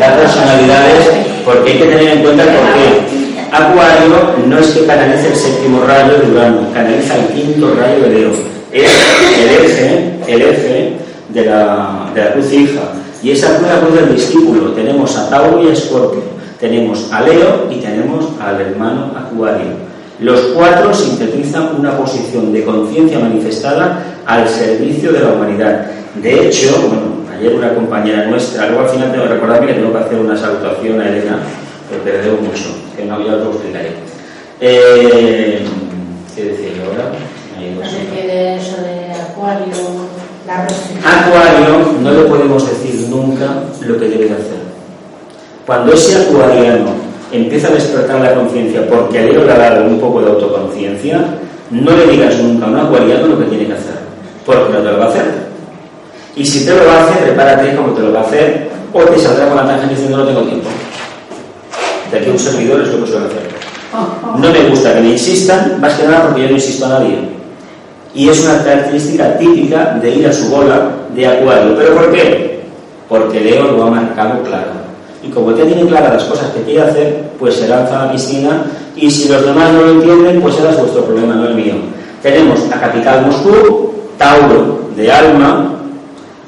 da personalidades porque hay que tener en cuenta por qué. Acuario no es que canalice el séptimo rayo de Urano, canaliza el quinto rayo de Leo. Es el eje, el eje de la, de la cruz hija. Y esa es la cruz del discípulo. Tenemos a Tauro y a Escorpio. Tenemos a Leo y tenemos al hermano Acuario. Los cuatro sintetizan una posición de conciencia manifestada al servicio de la humanidad. De hecho, bueno, Ayer una compañera nuestra, luego al final tengo que recordarme que tengo que hacer una salutación a Elena, porque le debo mucho, que no había otro explicaré. Eh, ¿Qué decía yo ahora? de eso de Acuario, la Acuario no le podemos decir nunca lo que debe hacer. Cuando ese acuariano empieza a despertar la conciencia porque le ha dado un poco de autoconciencia, no le digas nunca a un acuariano lo que tiene que hacer, porque no te lo va a hacer. Y si te lo va a hacer, prepárate como te lo va a hacer, o te saldrá con la tangente diciendo no tengo tiempo. De aquí un servidor es lo que suele hacer. No me gusta que me insistan, más que nada porque yo no insisto a nadie. Y es una característica típica de ir a su bola de acuario. ¿Pero por qué? Porque Leo lo ha marcado claro. Y como ya tiene claras las cosas que quiere hacer, pues se lanza a la piscina y si los demás no lo entienden, pues será vuestro problema, no el mío. Tenemos a Capital Moscú, Tauro de alma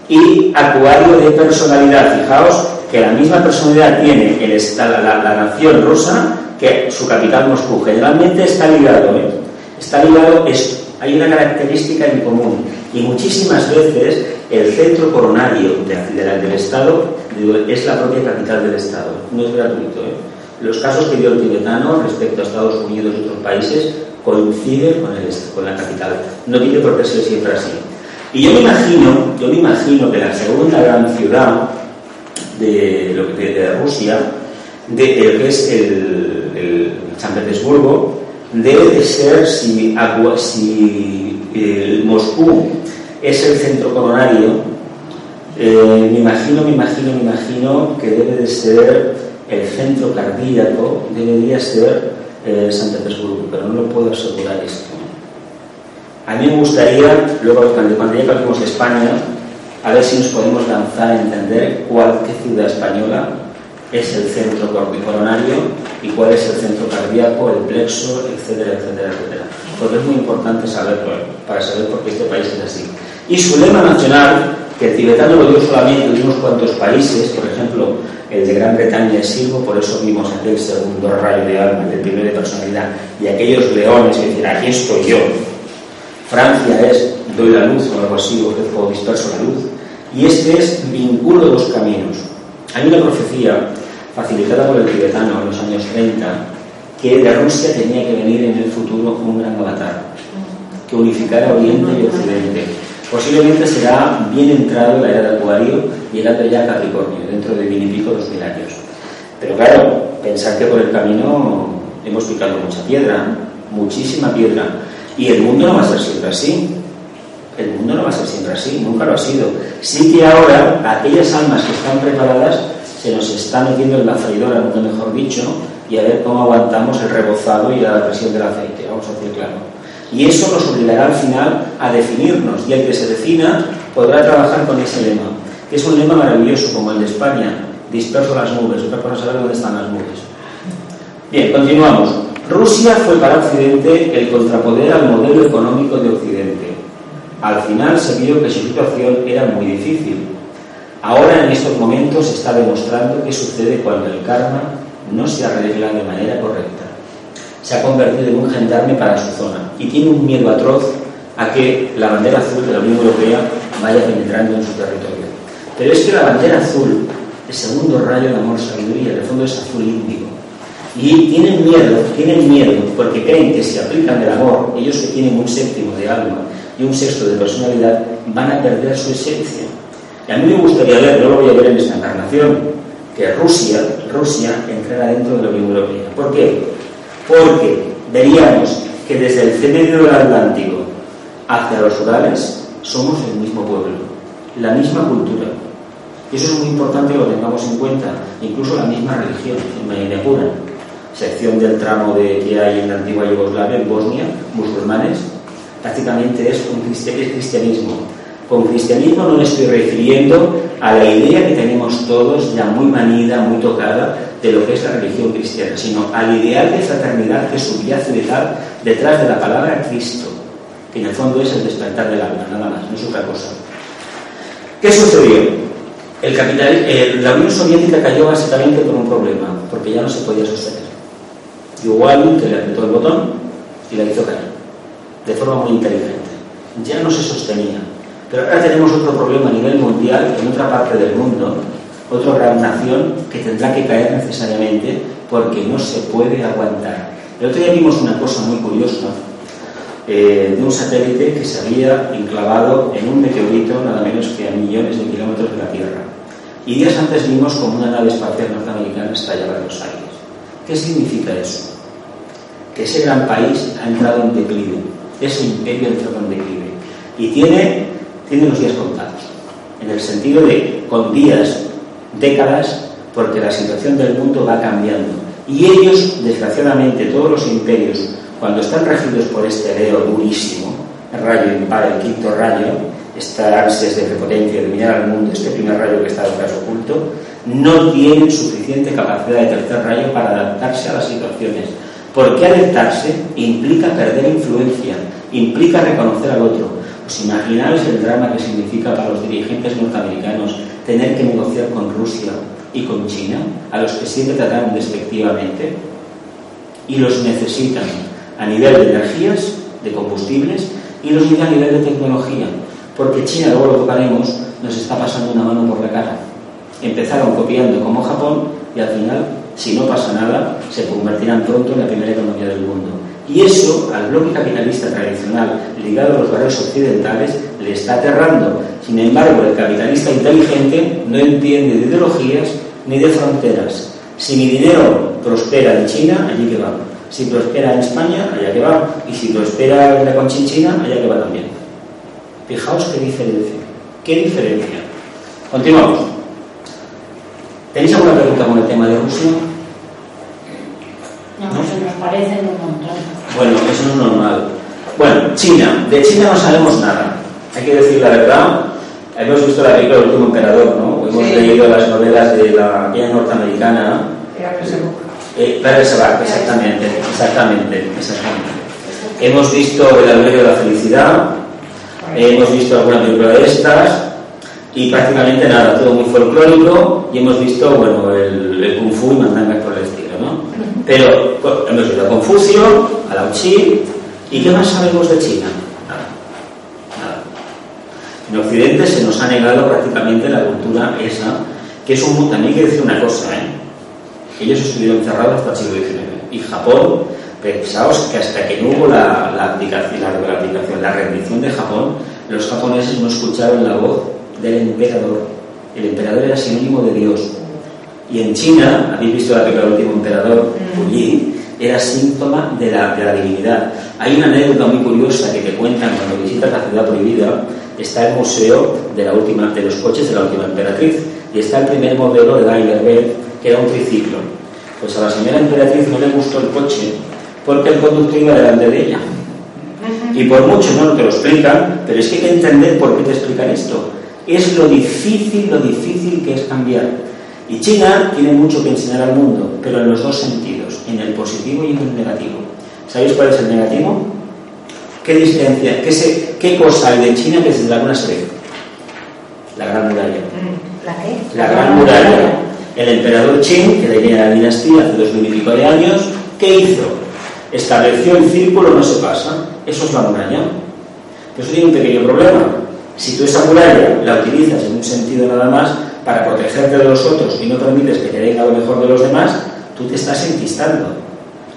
y Acuario de personalidad. Fijaos que la misma personalidad tiene el, la, la, nación rusa que su capital Moscú. Generalmente está ligado, ¿eh? está ligado esto. Hay una característica en común y muchísimas veces el centro coronario del Estado es la propia capital del Estado, no es gratuito. ¿eh? Los casos que dio el tibetano respecto a Estados Unidos y otros países coinciden con, el, con la capital. No tiene por qué ser siempre así. Y yo me imagino, yo me imagino que la segunda gran ciudad de, de Rusia, de, que es el, San Petersburgo, debe de ser si, si el Moscú es el centro coronario, eh, me imagino, me imagino, me imagino que debe de ser el centro cardíaco, debería ser eh, San Petersburgo, pero no lo puedo asegurar esto. A mí me gustaría, luego cuando, ya hablemos de España, a ver si nos podemos lanzar a entender cuál, qué ciudad española es el centro coronario y cuál es el centro cardíaco, el plexo, etcétera, etcétera, etcétera. Porque es muy importante saberlo, ¿eh? para saber por qué este país es así. Y su lema nacional, que el tibetano lo dio solamente en unos cuantos países, por ejemplo, el de Gran Bretaña es Sirvo, por eso vimos aquel segundo rayo de alma, el primero de personalidad, y aquellos leones que dicen, aquí estoy yo. Francia es doy la luz o algo así, o disperso la luz. Y este es vinculo dos caminos. Hay una profecía facilitada por el tibetano en los años 30 que de Rusia tenía que venir en el futuro un gran avatar que unificara Oriente y Occidente. Posiblemente será bien entrado en la era de Acuario, llegando ya Capricornio, dentro de mil y pico, dos mil años. Pero claro, pensar que por el camino hemos picado mucha piedra, muchísima piedra, y el mundo no va a ser siempre así. El mundo no va a ser siempre así, nunca lo ha sido. Sí que ahora aquellas almas que están preparadas se nos están metiendo en la freidora, mejor dicho, y a ver cómo aguantamos el rebozado y la presión del aceite, vamos a decir claro. Y eso nos obligará al final a definirnos, y el que se defina podrá trabajar con ese lema, que es un lema maravilloso como el de España, disperso las nubes, otra cosa saber dónde están las nubes. Bien, continuamos. Rusia fue para Occidente el contrapoder al modelo económico de Occidente. Al final se vio que su situación era muy difícil. Ahora en estos momentos se está demostrando qué sucede cuando el karma no se arregla de manera correcta. Se ha convertido en un gendarme para su zona y tiene un miedo atroz a que la bandera azul de la Unión Europea vaya penetrando en su territorio. Pero es que la bandera azul, el segundo rayo de amor sabiduría, en el fondo es azul índigo. Y tienen miedo, tienen miedo, porque creen que si aplican el amor, ellos que tienen un séptimo de alma y un sexto de personalidad, van a perder su esencia. Y a mí me gustaría ver, no lo voy a ver en esta encarnación, que Rusia, Rusia entrara dentro de la Unión Europea. ¿Por qué? Porque veríamos que desde el medio del Atlántico hacia los Urales somos el mismo pueblo, la misma cultura. Y eso es muy importante que lo tengamos en cuenta, incluso la misma religión, en Mayapura, sección del tramo de, que hay en la antigua Yugoslavia, en Bosnia, musulmanes, prácticamente es un cristianismo. Con cristianismo no me estoy refiriendo a la idea que tenemos todos, ya muy manida, muy tocada, de lo que es la religión cristiana, sino al ideal de fraternidad que subyace detrás de la palabra Cristo, que en el fondo es el despertar del alma, nada más, no es otra cosa. ¿Qué sucedió? El capital, la Unión Soviética cayó básicamente por un problema, porque ya no se podía sostener. Igual que le apretó el botón y la hizo caer, de forma muy inteligente. Ya no se sostenía. Pero ahora tenemos otro problema a nivel mundial, en otra parte del mundo, otra gran nación que tendrá que caer necesariamente porque no se puede aguantar. El otro día vimos una cosa muy curiosa eh, de un satélite que se había enclavado en un meteorito nada menos que a millones de kilómetros de la Tierra. Y días antes vimos como una nave espacial norteamericana estallaba en los aires. ¿Qué significa eso? Que ese gran país ha entrado en declive, ese imperio ha entrado en declive. Y tiene, tiene los días contados, en el sentido de con días, décadas, porque la situación del mundo va cambiando. Y ellos, desgraciadamente, todos los imperios, cuando están regidos por este leo durísimo, el rayo impar, el quinto rayo, esta ansias de prepotencia, de mirar al mundo, este primer rayo que está detrás oculto, no tienen suficiente capacidad de tercer rayo para adaptarse a las situaciones. Porque adaptarse implica perder influencia, implica reconocer al otro. ¿Os imagináis el drama que significa para los dirigentes norteamericanos tener que negociar con Rusia y con China, a los que siempre trataron despectivamente? Y los necesitan a nivel de energías, de combustibles, y los necesitan a nivel de tecnología porque China, luego lo tocaremos, nos está pasando una mano por la cara. Empezaron copiando como Japón y al final, si no pasa nada, se convertirán pronto en la primera economía del mundo. Y eso al bloque capitalista tradicional ligado a los valores occidentales le está aterrando. Sin embargo, el capitalista inteligente no entiende de ideologías ni de fronteras. Si mi dinero prospera en China, allí que va. Si prospera en España, allá que va. Y si prospera en la Conchinchina, allá que va también. Fijaos qué diferencia. ¿Qué diferencia? Continuamos. ¿Tenéis alguna pregunta con el tema de Rusia? No, ¿No? nos parece un montón. Bueno, eso no es normal. Bueno, China. De China no sabemos nada. Hay que decir la verdad. Hemos visto la película del último emperador, ¿no? Hemos sí. leído las novelas de la guía norteamericana. Eh, exactamente, exactamente, exactamente. Hemos visto el albergue de la felicidad, hemos visto alguna película de estas y prácticamente nada, todo muy folclórico y hemos visto, bueno, el, el Kung Fu y mandangas por el estilo. Pero hemos visto a Confucio, a Lao Chi y ¿qué más sabemos de China? Nada, nada. En Occidente se nos ha negado prácticamente la cultura esa, que es un mundo, también hay que decir una cosa, ¿eh? Ellos estuvieron cerrados hasta el siglo XIX y Japón Pensaos que hasta que no hubo la, la, aplicación, la, la, la rendición de Japón, los japoneses no escucharon la voz del emperador. El emperador era sinónimo de Dios. Y en China, habéis visto la película del último emperador, Puyi, era síntoma de la, de la divinidad. Hay una anécdota muy curiosa que te cuentan cuando visitas la ciudad prohibida. Está el museo de, la última, de los coches de la última emperatriz y está el primer modelo de Daimler que era un triciclo. Pues a la señora emperatriz no le gustó el coche porque el conductor iba delante de ella. Y por mucho no te lo explican, pero es que hay que entender por qué te explican esto. Es lo difícil, lo difícil que es cambiar. Y China tiene mucho que enseñar al mundo, pero en los dos sentidos, en el positivo y en el negativo. ¿Sabéis cuál es el negativo? ¿Qué diferencia? ¿Qué, se, qué cosa hay de China que desde la luna se ve? La gran muralla. ¿La qué? La gran muralla. El emperador Qin, que venía de la dinastía hace dos mil y pico de años, ¿qué hizo? estableció el círculo, no se pasa. Eso es la muralla. Pero eso tiene un pequeño problema. Si tú esa muralla la utilizas en un sentido nada más para protegerte de los otros y no permites que te venga lo mejor de los demás, tú te estás enquistando.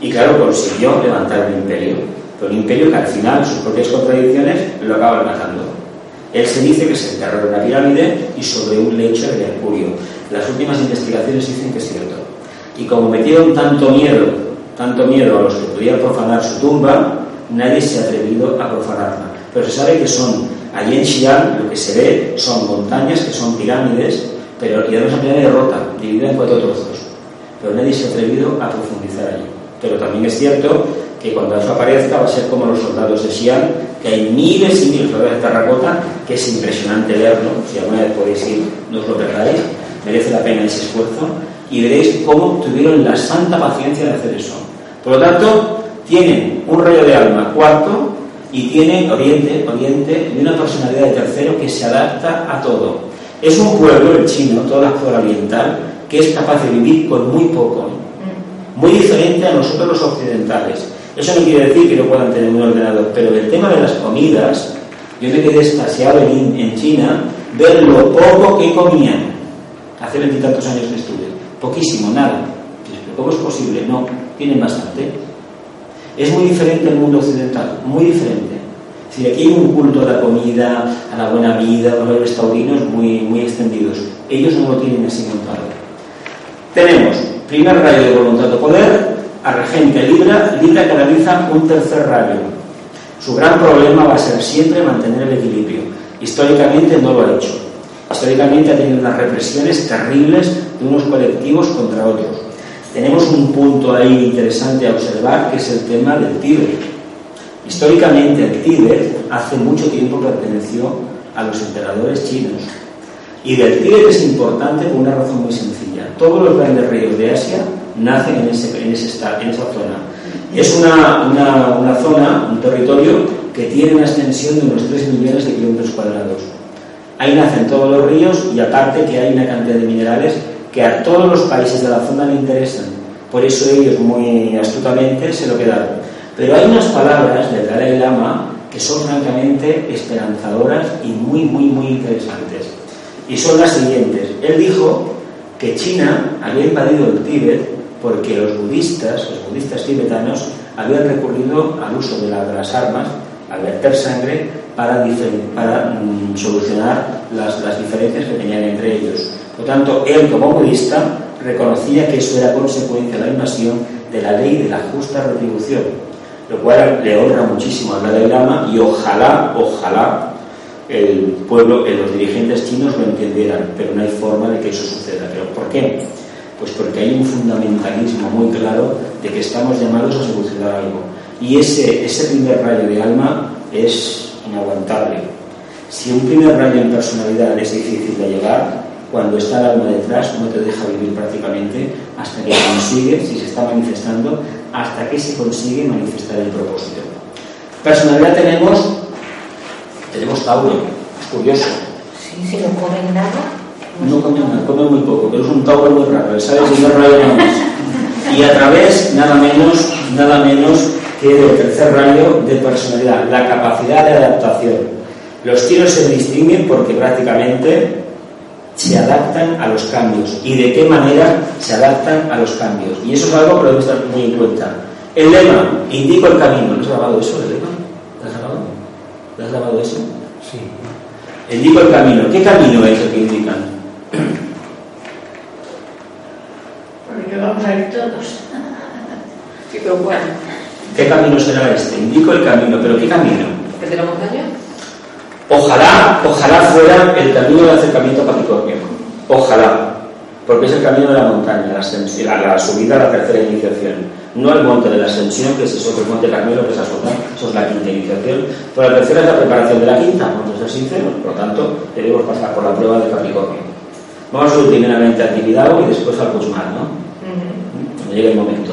Y claro, consiguió levantar un imperio. Pero un imperio que al final, sus propias contradicciones, lo acaban matando. Él se dice que se enterró en una pirámide y sobre un lecho de mercurio. Las últimas investigaciones dicen que es cierto. Y como metieron tanto miedo tanto miedo a los que podían profanar su tumba, nadie se ha atrevido a profanarla. Pero se sabe que son, allí en Xi'an lo que se ve son montañas que son pirámides, pero y además una pirámide rota, dividida en cuatro trozos. Pero nadie se ha atrevido a profundizar allí. Pero también es cierto que cuando eso aparezca va a ser como los soldados de Xi'an, que hay miles y miles de terracota, que es impresionante verlo, si alguna vez podéis ir, no os lo perdáis, merece la pena ese esfuerzo, y veréis cómo tuvieron la santa paciencia de hacer eso. Por lo tanto, tienen un rayo de alma cuarto y tienen Oriente, Oriente, y una personalidad de tercero que se adapta a todo. Es un pueblo, el chino, toda la zona oriental, que es capaz de vivir con muy poco, muy diferente a nosotros los occidentales. Eso no quiere decir que no puedan tener un ordenador, pero el tema de las comidas, Yo me quedé estasiado en, en China ver lo poco que comían. Hace veintitantos años que estuve. Poquísimo, nada. ¿Cómo es posible? No, tienen bastante. Es muy diferente el mundo occidental, muy diferente. Si aquí hay un culto a la comida, a la buena vida, a los taurinos muy, muy extendidos. Ellos no lo tienen así montado. Tenemos primer rayo de voluntad de poder, a regente Libra, Libra canaliza un tercer rayo. Su gran problema va a ser siempre mantener el equilibrio. Históricamente no lo ha hecho. Históricamente ha tenido unas represiones terribles de unos colectivos contra otros. Tenemos un punto ahí interesante a observar que es el tema del Tíbet. Históricamente el Tíbet hace mucho tiempo perteneció a los emperadores chinos. Y del Tíbet es importante por una razón muy sencilla. Todos los grandes ríos de Asia nacen en, ese, en, esa zona. Es una, una, una, zona, un territorio que tiene una extensión de unos 3 millones de kilómetros cuadrados. Ahí nacen todos los ríos y aparte que hay una cantidad de minerales que a todos los países de la zona le interesan. Por eso ellos muy astutamente se lo quedaron. Pero hay unas palabras del Dalai Lama que son francamente esperanzadoras y muy, muy, muy interesantes. Y son las siguientes. Él dijo que China había invadido el Tíbet porque los budistas, los budistas tibetanos, habían recurrido al uso de, las armas, al verter sangre, para, para mm, solucionar las, las diferencias que tenían entre ellos. Por tanto, él como budista reconocía que eso era consecuencia de la invasión de la ley de la justa retribución, lo cual le honra muchísimo al Dalai Lama y ojalá, ojalá el pueblo, eh, los dirigentes chinos lo entendieran, pero no hay forma de que eso suceda. ¿Pero por qué? Pues porque hay un fundamentalismo muy claro de que estamos llamados a solucionar algo. Y ese, ese primer rayo de alma es inaguantable. Si un primer rayo en personalidad es difícil de llegar, cuando está el alma detrás no te deja vivir prácticamente hasta que consigue, si se está manifestando, hasta que se consigue manifestar el propósito. Personalidad tenemos, tenemos Tauro, es curioso. Sí, si no comen nada. No comen nada, comen muy poco, pero es un Tauro muy raro, sale el primer rayo Y a través, nada menos, nada menos que del tercer rayo de personalidad, la capacidad de adaptación. Los tiros se distinguen porque prácticamente se adaptan a los cambios y de qué manera se adaptan a los cambios. Y eso es algo que debemos estar muy en cuenta. El lema, indico el camino. ¿No has grabado eso, el lema? ¿Lo has grabado? ¿Lo has grabado eso? Sí. Indico el camino. ¿Qué camino es el que indican? Porque vamos a ir todos. Sí, pero bueno. ¿Qué camino será este? Indico el camino, pero ¿qué camino? ¿El de la montaña? Ojalá, ojalá fuera el camino del acercamiento a Capricornio. Ojalá. Porque es el camino de la montaña, la, la, subida a la tercera iniciación. No el monte de la ascensión, que es eso, el monte Carmelo, que es la eso es la quinta iniciación. Pero la tercera es la preparación de la quinta, vamos a ser sinceros. Por lo tanto, debemos pasar por la prueba de Capricornio. Vamos a subir primeramente al Tibidabo y después al Guzmán, ¿no? Cuando llegue el momento.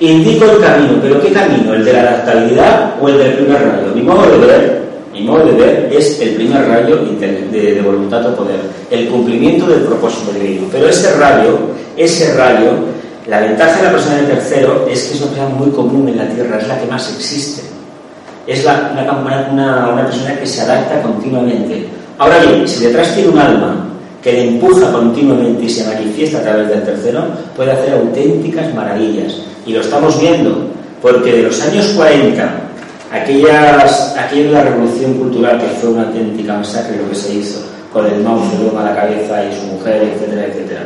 Indico el camino, pero ¿qué camino? ¿El de la adaptabilidad o el del primer rayo? Mi modo de ver mi modo de ver es el primer rayo de, voluntad o poder, el cumplimiento del propósito divino. Pero ese rayo, ese rayo, la ventaja de la persona de tercero es que es una persona muy común en la Tierra, es la que más existe. Es una, una, una persona que se adapta continuamente. Ahora bien, si detrás tiene un alma que le empuja continuamente y se manifiesta a través del tercero, puede hacer auténticas maravillas. Y lo estamos viendo, porque de los años 40 Aquellas, aquella la revolución cultural que fue una auténtica masacre lo que se hizo con el mausoleo a la cabeza y su mujer, etcétera, etcétera.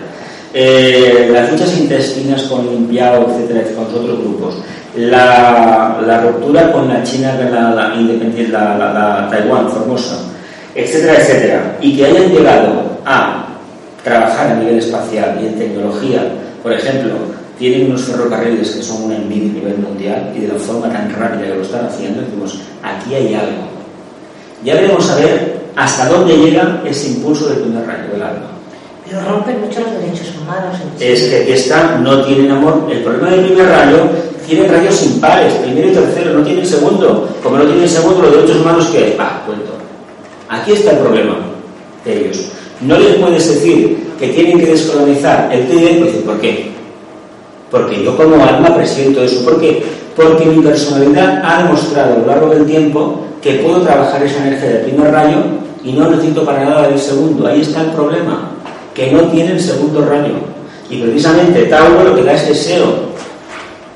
Eh, las luchas intestinas con Limpiao, etcétera, con otros grupos. La, la ruptura con la China, la, la independiente, la, la, Taiwán, Formosa, etcétera, etcétera. Y que hayan llegado a trabajar a nivel espacial y en tecnología, por ejemplo, tienen unos ferrocarriles que son una envidia a nivel mundial y de la forma tan rápida que lo están haciendo, decimos, aquí hay algo. Ya veremos a ver hasta dónde llega ese impulso del primer rayo del alma. Pero rompen mucho los derechos humanos. Es que aquí está, no tienen amor. El problema del primer rayo tiene rayos impares, primero y tercero, no tienen segundo. Como no tienen segundo, los derechos humanos, ¿qué? Ah, cuento. Aquí está el problema de ellos. No les puedes decir que tienen que descolonizar el TIDE, pues, ¿por qué? Porque yo como alma presiento eso. ¿Por qué? Porque mi personalidad ha demostrado a lo largo del tiempo que puedo trabajar esa energía del primer rayo y no necesito para nada del segundo. Ahí está el problema, que no tiene el segundo rayo. Y precisamente Tauro lo que da es deseo,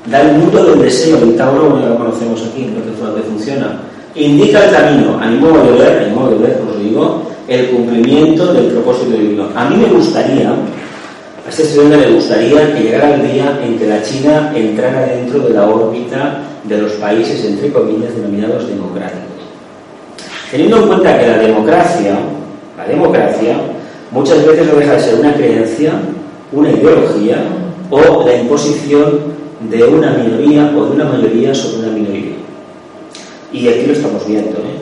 da el mundo del deseo, y Tauro, ya lo conocemos aquí, lo que, lo que funciona. Indica el camino, a mi modo de ver, a mi modo de ver, os digo, el cumplimiento del propósito divino. A mí me gustaría, a este estudiante le gustaría que llegara el día en que la China entrara dentro de la órbita de los países, entre comillas, denominados democráticos. Teniendo en cuenta que la democracia, la democracia, muchas veces no deja de ser una creencia, una ideología o la imposición de una minoría o de una mayoría sobre una minoría. Y aquí lo estamos viendo. ¿eh?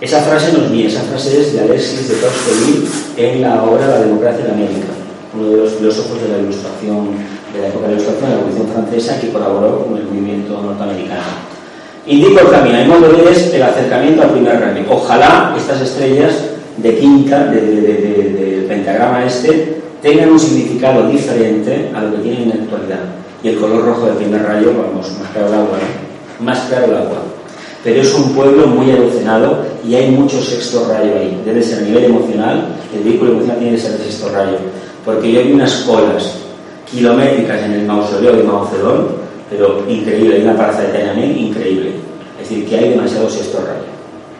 Esa frase no es mía, esa frase es de Alexis de Tocqueville en la obra La democracia en América, uno de los filósofos de la ilustración, de la época de la ilustración, de la Revolución Francesa, que colaboró con el movimiento norteamericano. Indico el camino, el modo es el acercamiento al primer rayo. Ojalá estas estrellas de quinta, del pentagrama este, tengan un significado diferente a lo que tienen en la actualidad. Y el color rojo del primer rayo, vamos, más claro el agua, ¿no? Más claro el agua. Pero es un pueblo muy alucinado y hay mucho sexto rayo ahí. Debe ser a nivel emocional, el vehículo emocional tiene que ser de sexto rayo. Porque yo vi unas colas kilométricas en el mausoleo de Mao Zedong pero increíble, hay una plaza de Tiananmen increíble. Es decir, que hay demasiado sexto rayo,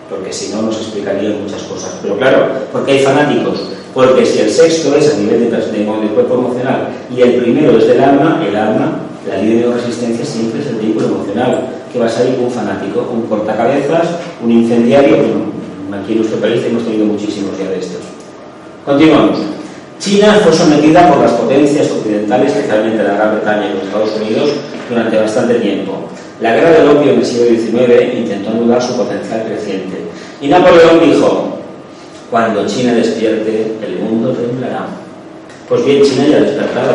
porque si no nos explicaría muchas cosas. Pero claro, porque hay fanáticos, porque si el sexto es a nivel de, de, cuerpo emocional y el primero es del alma, el alma, la línea de resistencia siempre es el vehículo emocional, que va a salir un fanático, un cortacabezas, un incendiario, bueno, aquí en nuestro país hemos tenido muchísimos ya de estos. Continuamos. China fue sometida por las potencias occidentales, especialmente la Gran Bretaña y los Estados Unidos, durante bastante tiempo. La guerra del opio en el siglo XIX intentó anular su potencial creciente. Y Napoleón dijo, cuando China despierte, el mundo temblará. Pues bien, China ya ha despertado.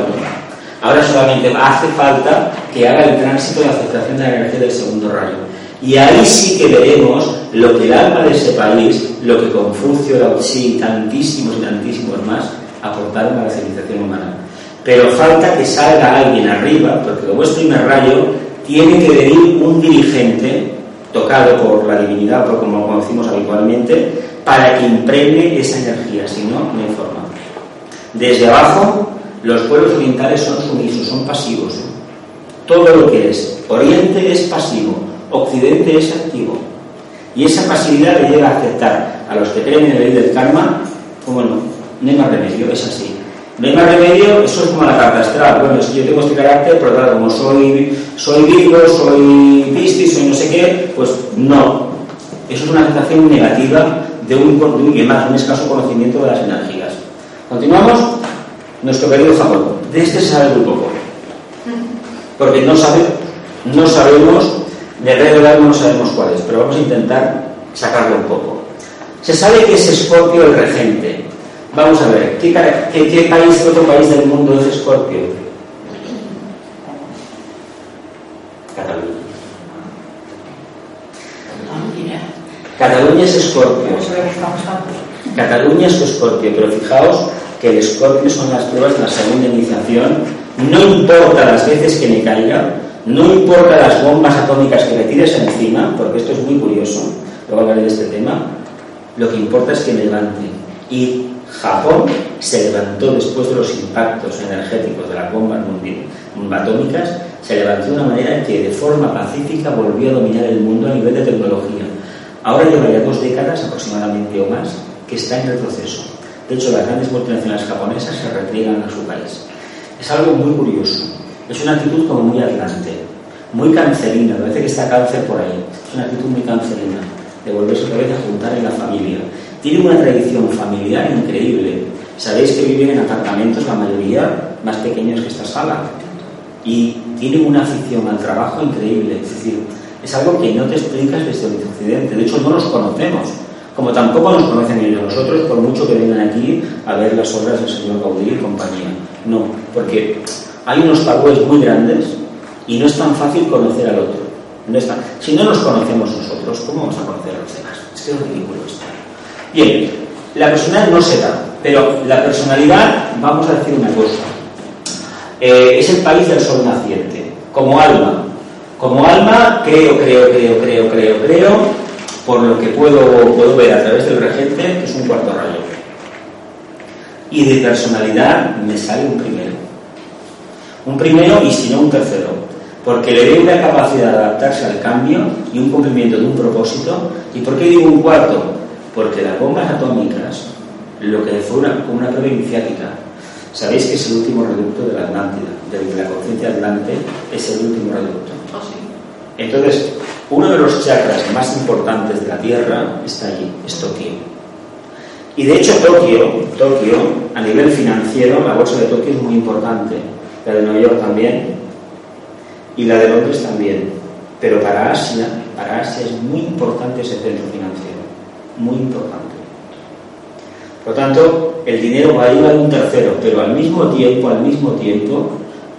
Ahora solamente hace falta que haga el tránsito de aceptación de la energía del segundo rayo. Y ahí sí que veremos lo que el alma de ese país, lo que Confucio, Lao Tzu y tantísimos y tantísimos más aportaron a la civilización humana. Pero falta que salga alguien arriba, porque como es primer rayo, tiene que venir un dirigente tocado por la divinidad, por como conocimos habitualmente, para que impregne esa energía, si no, no hay forma. Desde abajo, los pueblos orientales son sumisos, son pasivos. Todo lo que es Oriente es pasivo, Occidente es activo. Y esa pasividad le llega a aceptar a los que creen en el ley del karma, como no, no hay más remedio, es así. No hay más remedio, eso es como la carta astral. Bueno, que yo tengo este carácter, pero claro, como soy, soy Virgo, soy Piscis, soy no sé qué, pues no. Eso es una aceptación negativa de un, de un, más, un escaso conocimiento de las energías. Continuamos. Nuestro querido Japón. De este se sabe muy poco. Porque no, sabe, no sabemos, de rey no sabemos cuál es, pero vamos a intentar sacarlo un poco. Se sabe que es Escorpio el regente, Vamos a ver, ¿qué, qué, país, otro país del mundo es Escorpio? Cataluña. Cataluña es Escorpio. Cataluña es Escorpio, pero fijaos que el Escorpio son las pruebas de la segunda iniciación. No importa las veces que me caiga, no importa las bombas atómicas que me tires encima, porque esto es muy curioso, luego hablaré de este tema, lo que importa es que me levante. Y Japón se levantó después de los impactos energéticos de las bombas atómicas, se levantó de una manera que de forma pacífica volvió a dominar el mundo a nivel de tecnología. Ahora lleva ya dos décadas aproximadamente o más que está en el proceso. De hecho, las grandes multinacionales japonesas se repliegan a su país. Es algo muy curioso. Es una actitud como muy atlante, muy cancerina. Parece que está cáncer por ahí. Es una actitud muy cancerina de volverse otra vez a juntar en la familia tiene una tradición familiar increíble. Sabéis que viven en apartamentos, la mayoría más pequeños que esta sala. Y tienen una afición al trabajo increíble. Es decir, es algo que no te explicas desde el occidente. De hecho, no nos conocemos. Como tampoco nos conocen ellos nosotros, por mucho que vengan aquí a ver las obras del señor Gaudí y compañía. No, porque hay unos tabúes muy grandes y no es tan fácil conocer al otro. No Si no nos conocemos nosotros, ¿cómo vamos a conocer a los demás? Es que es ridículo esto. Bien, la personalidad no se da, pero la personalidad, vamos a decir una cosa, eh, es el país del sol naciente, como alma. Como alma, creo, creo, creo, creo, creo, creo, por lo que puedo, puedo ver a través del regente, que es un cuarto rayo. Y de personalidad me sale un primero. Un primero y si no un tercero. Porque le doy una capacidad de adaptarse al cambio y un cumplimiento de un propósito. ¿Y por qué digo un cuarto? Porque las bombas atómicas, lo que fue una, como una prueba iniciática, sabéis que es el último reducto de la Atlántida, de la conciencia atlante, es el último reducto. Oh, sí. Entonces, uno de los chakras más importantes de la Tierra está allí, es Tokio. Y de hecho Tokio, Tokio, a nivel financiero, la bolsa de Tokio es muy importante, la de Nueva York también, y la de Londres también. Pero para Asia, para Asia es muy importante ese centro financiero, muy importante. Por lo tanto, el dinero va a ir a un tercero, pero al mismo tiempo, al mismo tiempo,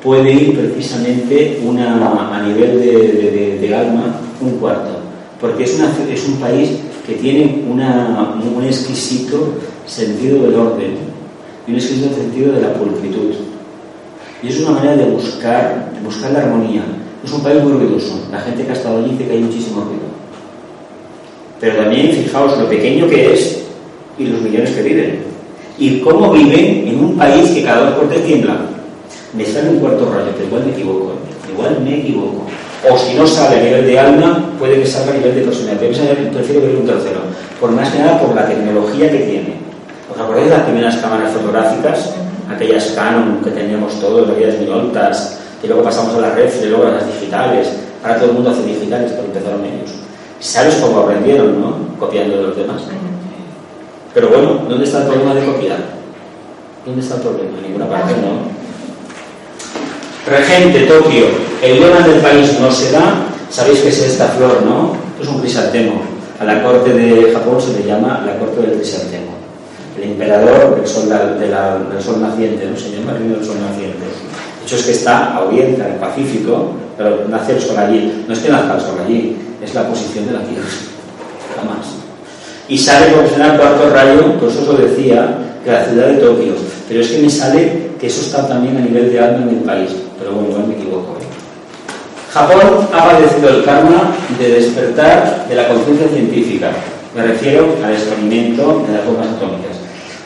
puede ir precisamente una, a nivel de, de alma un cuarto, porque es, una, es un país que tiene un exquisito sentido del orden y un exquisito sentido de la pulcritud. Y es una manera de buscar, de buscar la armonía. Es un país muy ruidoso. La gente que ha estado allí dice que hay muchísimo ruido. Pero también fijaos lo pequeño que es y los millones que viven. Y cómo viven en un país que cada dos por tres tiembla. Me sale un cuarto rayo, pero igual me equivoco. Igual me equivoco o si no sale a nivel de alma, puede que salga a nivel de personalidad. Pero prefiero ver un tercero, por más que nada por la tecnología que tiene. ¿Os acordáis de las primeras cámaras fotográficas? Aquellas Canon que teníamos todos, aquellas minoltas, que luego pasamos a la red y luego a las digitales. Ahora todo el mundo hace digitales, pero empezaron ellos. ¿Sabes cómo aprendieron, no? Copiando de los demás. Pero bueno, ¿dónde está el problema de copiar? ¿Dónde está el problema? En ninguna parte, ¿no? Regente, Tokio, el lema del país no se da, sabéis que es esta flor, ¿no? Es un crisantemo. A la corte de Japón se le llama la corte del crisantemo. El emperador del sol, del sol naciente, ¿no? Se llama el reino del sol naciente. De hecho es que está a Oriente, en el Pacífico, pero nace el allí. No es que nazca el sol allí, es la posición de la Tierra. Nada más. Y sale el cuarto rayo, por eso lo decía, que la ciudad de Tokio. Pero es que me sale que eso está también a nivel de alma en el país pero bueno, igual me equivoco. ¿eh? Japón ha padecido el karma de despertar de la conciencia científica. Me refiero al experimento de las bombas atómicas.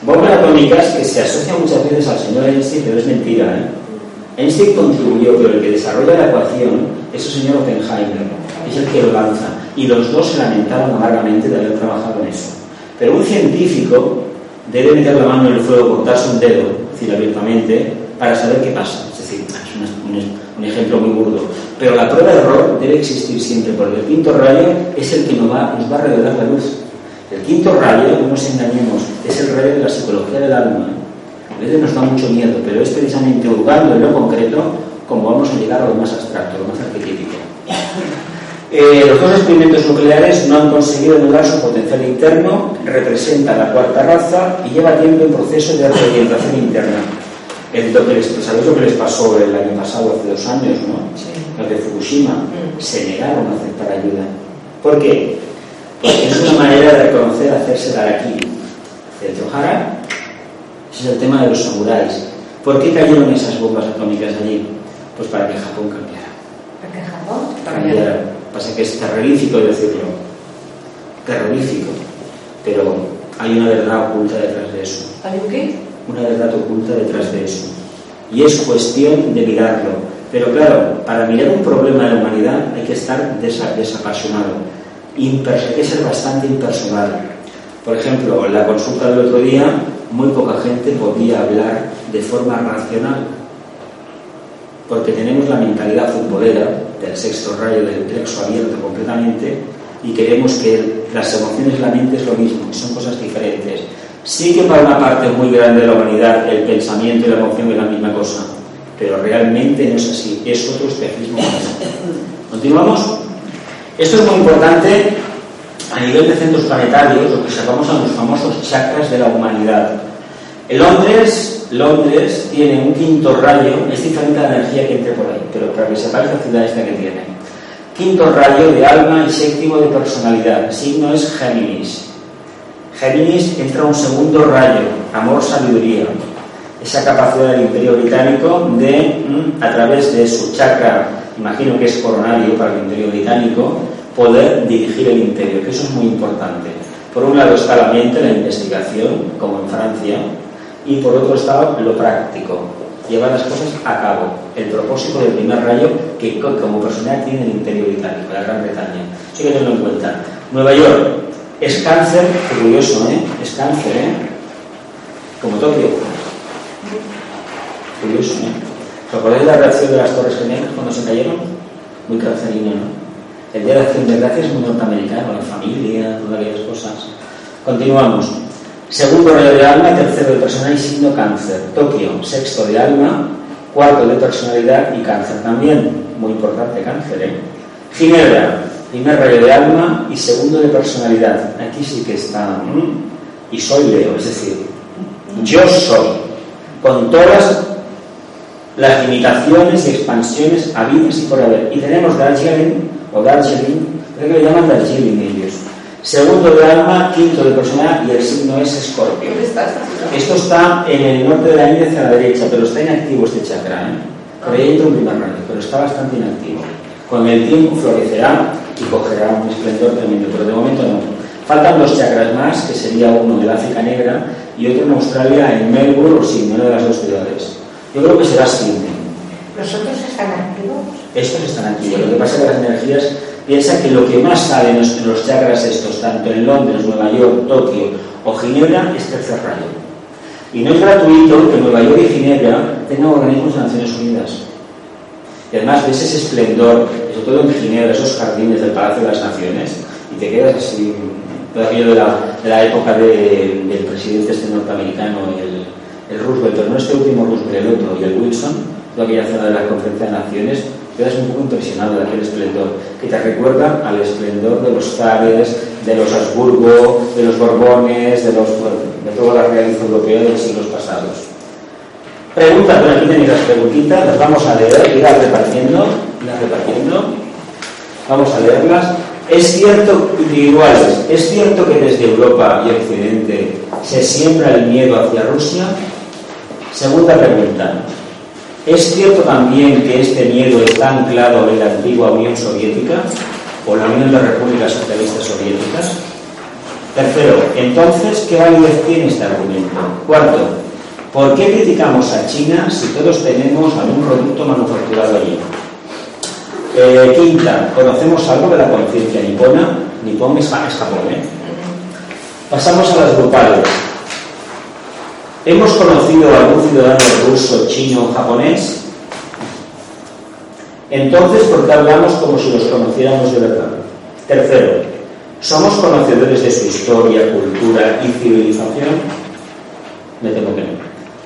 Bombas atómicas que se asocian muchas veces al señor Einstein, pero es mentira. ¿eh? Einstein contribuyó, pero el que desarrolla la ecuación es el señor Oppenheimer, es el que lo lanza. Y los dos se lamentaron amargamente de haber trabajado en eso. Pero un científico debe meter la mano en el fuego, cortarse un dedo, decir abiertamente, para saber qué pasa un, ejemplo muy burdo. Pero la prueba de error debe existir siempre, porque el quinto rayo es el que nos va, nos va a revelar la luz. El quinto rayo, no nos engañemos, es el rayo de la psicología del alma. A veces nos da mucho miedo, pero es precisamente hurgando en lo concreto como vamos a llegar a lo más abstracto, lo más arquetípico. Eh, los dos experimentos nucleares no han conseguido anular su potencial interno, representa la cuarta raza y lleva tiempo en proceso de reorientación interna. ¿Sabéis lo que les pasó el año pasado, hace dos años, no? Los de Fukushima mm. se negaron a aceptar ayuda. ¿Por qué? Porque es una manera de reconocer hacerse dar aquí. El Johara, ese es el tema de los samuráis. ¿Por qué cayeron esas bombas atómicas allí? Pues para que Japón cambiara. ¿Para que Japón cambiara? Pasa que es terrorífico decirlo. Terrorífico. Pero hay una verdad oculta detrás de eso. ¿Hay un qué? una verdad oculta detrás de eso. Y es cuestión de mirarlo. Pero claro, para mirar un problema de la humanidad hay que estar desapasionado. hay que ser bastante impersonal. Por ejemplo, en la consulta del otro día, muy poca gente podía hablar de forma racional. Porque tenemos la mentalidad futbolera del sexto rayo del plexo abierto completamente y queremos que las emociones y la mente es lo mismo, son cosas diferentes. Sí que para una parte muy grande de la humanidad el pensamiento y la emoción es la misma cosa, pero realmente no es así, es otro espejismo. ¿Continuamos? Esto es muy importante a nivel de centros planetarios, lo que llamamos a los famosos chakras de la humanidad. El Londres, Londres tiene un quinto rayo, es diferente a la energía que entre por ahí, pero para que sepáis la ciudad esta que tiene. Quinto rayo de alma y séptimo de personalidad. El signo es Géminis. Géminis entra un segundo rayo, amor-sabiduría. Esa capacidad del imperio británico de, mm, a través de su chakra, imagino que es coronario para el imperio británico, poder dirigir el interior, que eso es muy importante. Por un lado está la mente, la investigación, como en Francia, y por otro lado lo práctico, llevar las cosas a cabo. El propósito del primer rayo que como personalidad tiene el interior itálico, la Gran Bretaña. Eso hay que tenerlo en cuenta. Nueva York es cáncer, curioso, ¿eh? Es cáncer, ¿eh? Como Tokio. Curioso, ¿eh? ¿Os acordáis de la reacción de las Torres Gemelas cuando se cayeron? Muy cancerino, ¿no? El Día de Acción de Gracias es muy norteamericano, la familia, todas aquellas cosas. Continuamos. Segundo rayo de alma, tercero de personalidad y signo cáncer. Tokio, sexto de alma, cuarto de personalidad y cáncer también. Muy importante cáncer, ¿eh? Ginebra, primer rayo de alma y segundo de personalidad. Aquí sí que está. Y soy Leo, es decir, yo soy. Con todas las limitaciones y expansiones habidas y por haber. Y tenemos Darjeeling, o Darjeeling, creo que le llaman Darjeeling. Segundo de alma, quinto de personalidad y el signo es escorpio. Esto está en el norte de la India hacia la derecha, pero está inactivo este chakra. ¿eh? Por ahí entra un primer rayo, pero está bastante inactivo. Con el tiempo florecerá y cogerá un esplendor tremendo, pero de momento no. Faltan dos chakras más, que sería uno de la África Negra y otro en Australia, en Melbourne o Sydney, una de las dos ciudades. Yo creo que será Sydney. ¿Los otros están activos? Estos están activos. Lo que pasa es que las energías, piensa que lo que más sale en los, chakras estos, tanto en Londres, Nueva York, Tokio o Ginebra, es tercer rayo. Y no es gratuito que Nueva York y Ginebra tengan organismos de Naciones Unidas. Y además ves ese esplendor, sobre todo en Ginebra, esos jardines del Palacio de las Naciones, y te quedas así, todo aquello de la, época del presidente este norteamericano, el, el Roosevelt, pero no este último Roosevelt, el otro, y el Wilson, toda aquella zona de la Conferencia de Naciones, quedas un poco impresionado de aquel esplendor, que te recuerda al esplendor de los zares, de los Habsburgo, de los Borbones, de, los, de toda la realidad europea de los siglos pasados. Preguntas, bueno, aquí tenéis las preguntitas, las vamos a leer, irlas repartiendo, irlas repartiendo. Vamos a leerlas. Es cierto, individuales, es cierto que desde Europa y Occidente se siembra el miedo hacia Rusia. Segunda pregunta. ¿Es cierto también que este miedo está anclado en la antigua Unión Soviética o la Unión de Repúblicas Socialistas Soviéticas? Tercero, entonces, ¿qué validez tiene este argumento? Cuarto, ¿por qué criticamos a China si todos tenemos algún producto manufacturado allí? Eh, quinta, ¿conocemos algo de la conciencia nipona? Nipón es, Japón, ¿eh? Pasamos a las grupales. ¿Hemos conocido a algún ciudadano ruso, chino o japonés? Entonces, ¿por qué hablamos como si los conociéramos de verdad? Tercero, ¿somos conocedores de su historia, cultura y civilización? Me temo que no.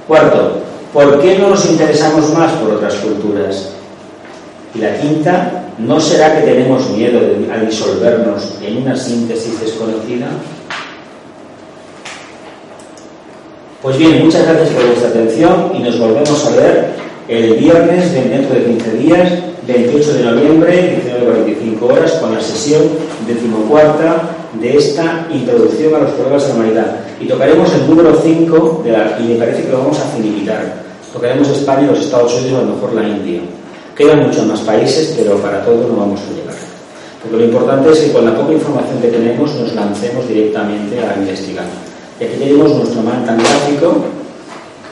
Cuarto, ¿por qué no nos interesamos más por otras culturas? Y la quinta, ¿no será que tenemos miedo a disolvernos en una síntesis desconocida? Pues bien, muchas gracias por vuestra atención y nos volvemos a ver el viernes dentro de 15 días, 28 de noviembre, 19.45 horas, con la sesión decimocuarta de esta introducción a los problemas de la humanidad. Y tocaremos el número 5 de la, y me parece que lo vamos a finiquitar. Tocaremos España, los Estados Unidos a lo mejor la India. Quedan muchos más países, pero para todos no vamos a llegar. Porque lo importante es que con la poca información que tenemos nos lancemos directamente a investigar. Y aquí tenemos nuestro mantra gráfico,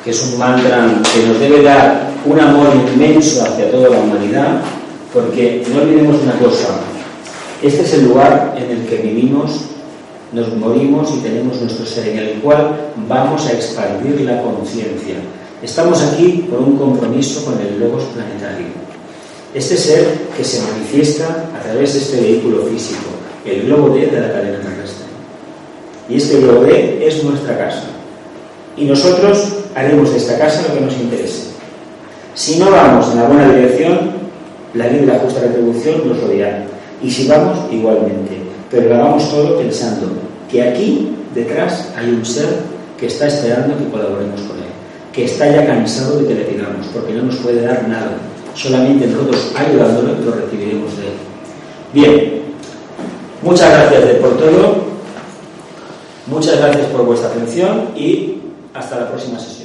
que es un mantra que nos debe dar un amor inmenso hacia toda la humanidad, porque no olvidemos una cosa, este es el lugar en el que vivimos, nos morimos y tenemos nuestro ser, en el cual vamos a expandir la conciencia. Estamos aquí por un compromiso con el logos planetario. Este ser que se manifiesta a través de este vehículo físico, el globo de la cadena terrestre. Y este globo es nuestra casa. Y nosotros haremos de esta casa lo que nos interese. Si no vamos en la buena dirección, la ley de la justa retribución nos odiará. Y si vamos, igualmente. Pero lo hagamos todo pensando que aquí, detrás, hay un ser que está esperando que colaboremos con él. Que está ya cansado de que le pidamos, porque no nos puede dar nada. Solamente nosotros ayudándolo lo recibiremos de él. Bien, muchas gracias por todo. Muchas gracias por vuestra atención y hasta la próxima sesión.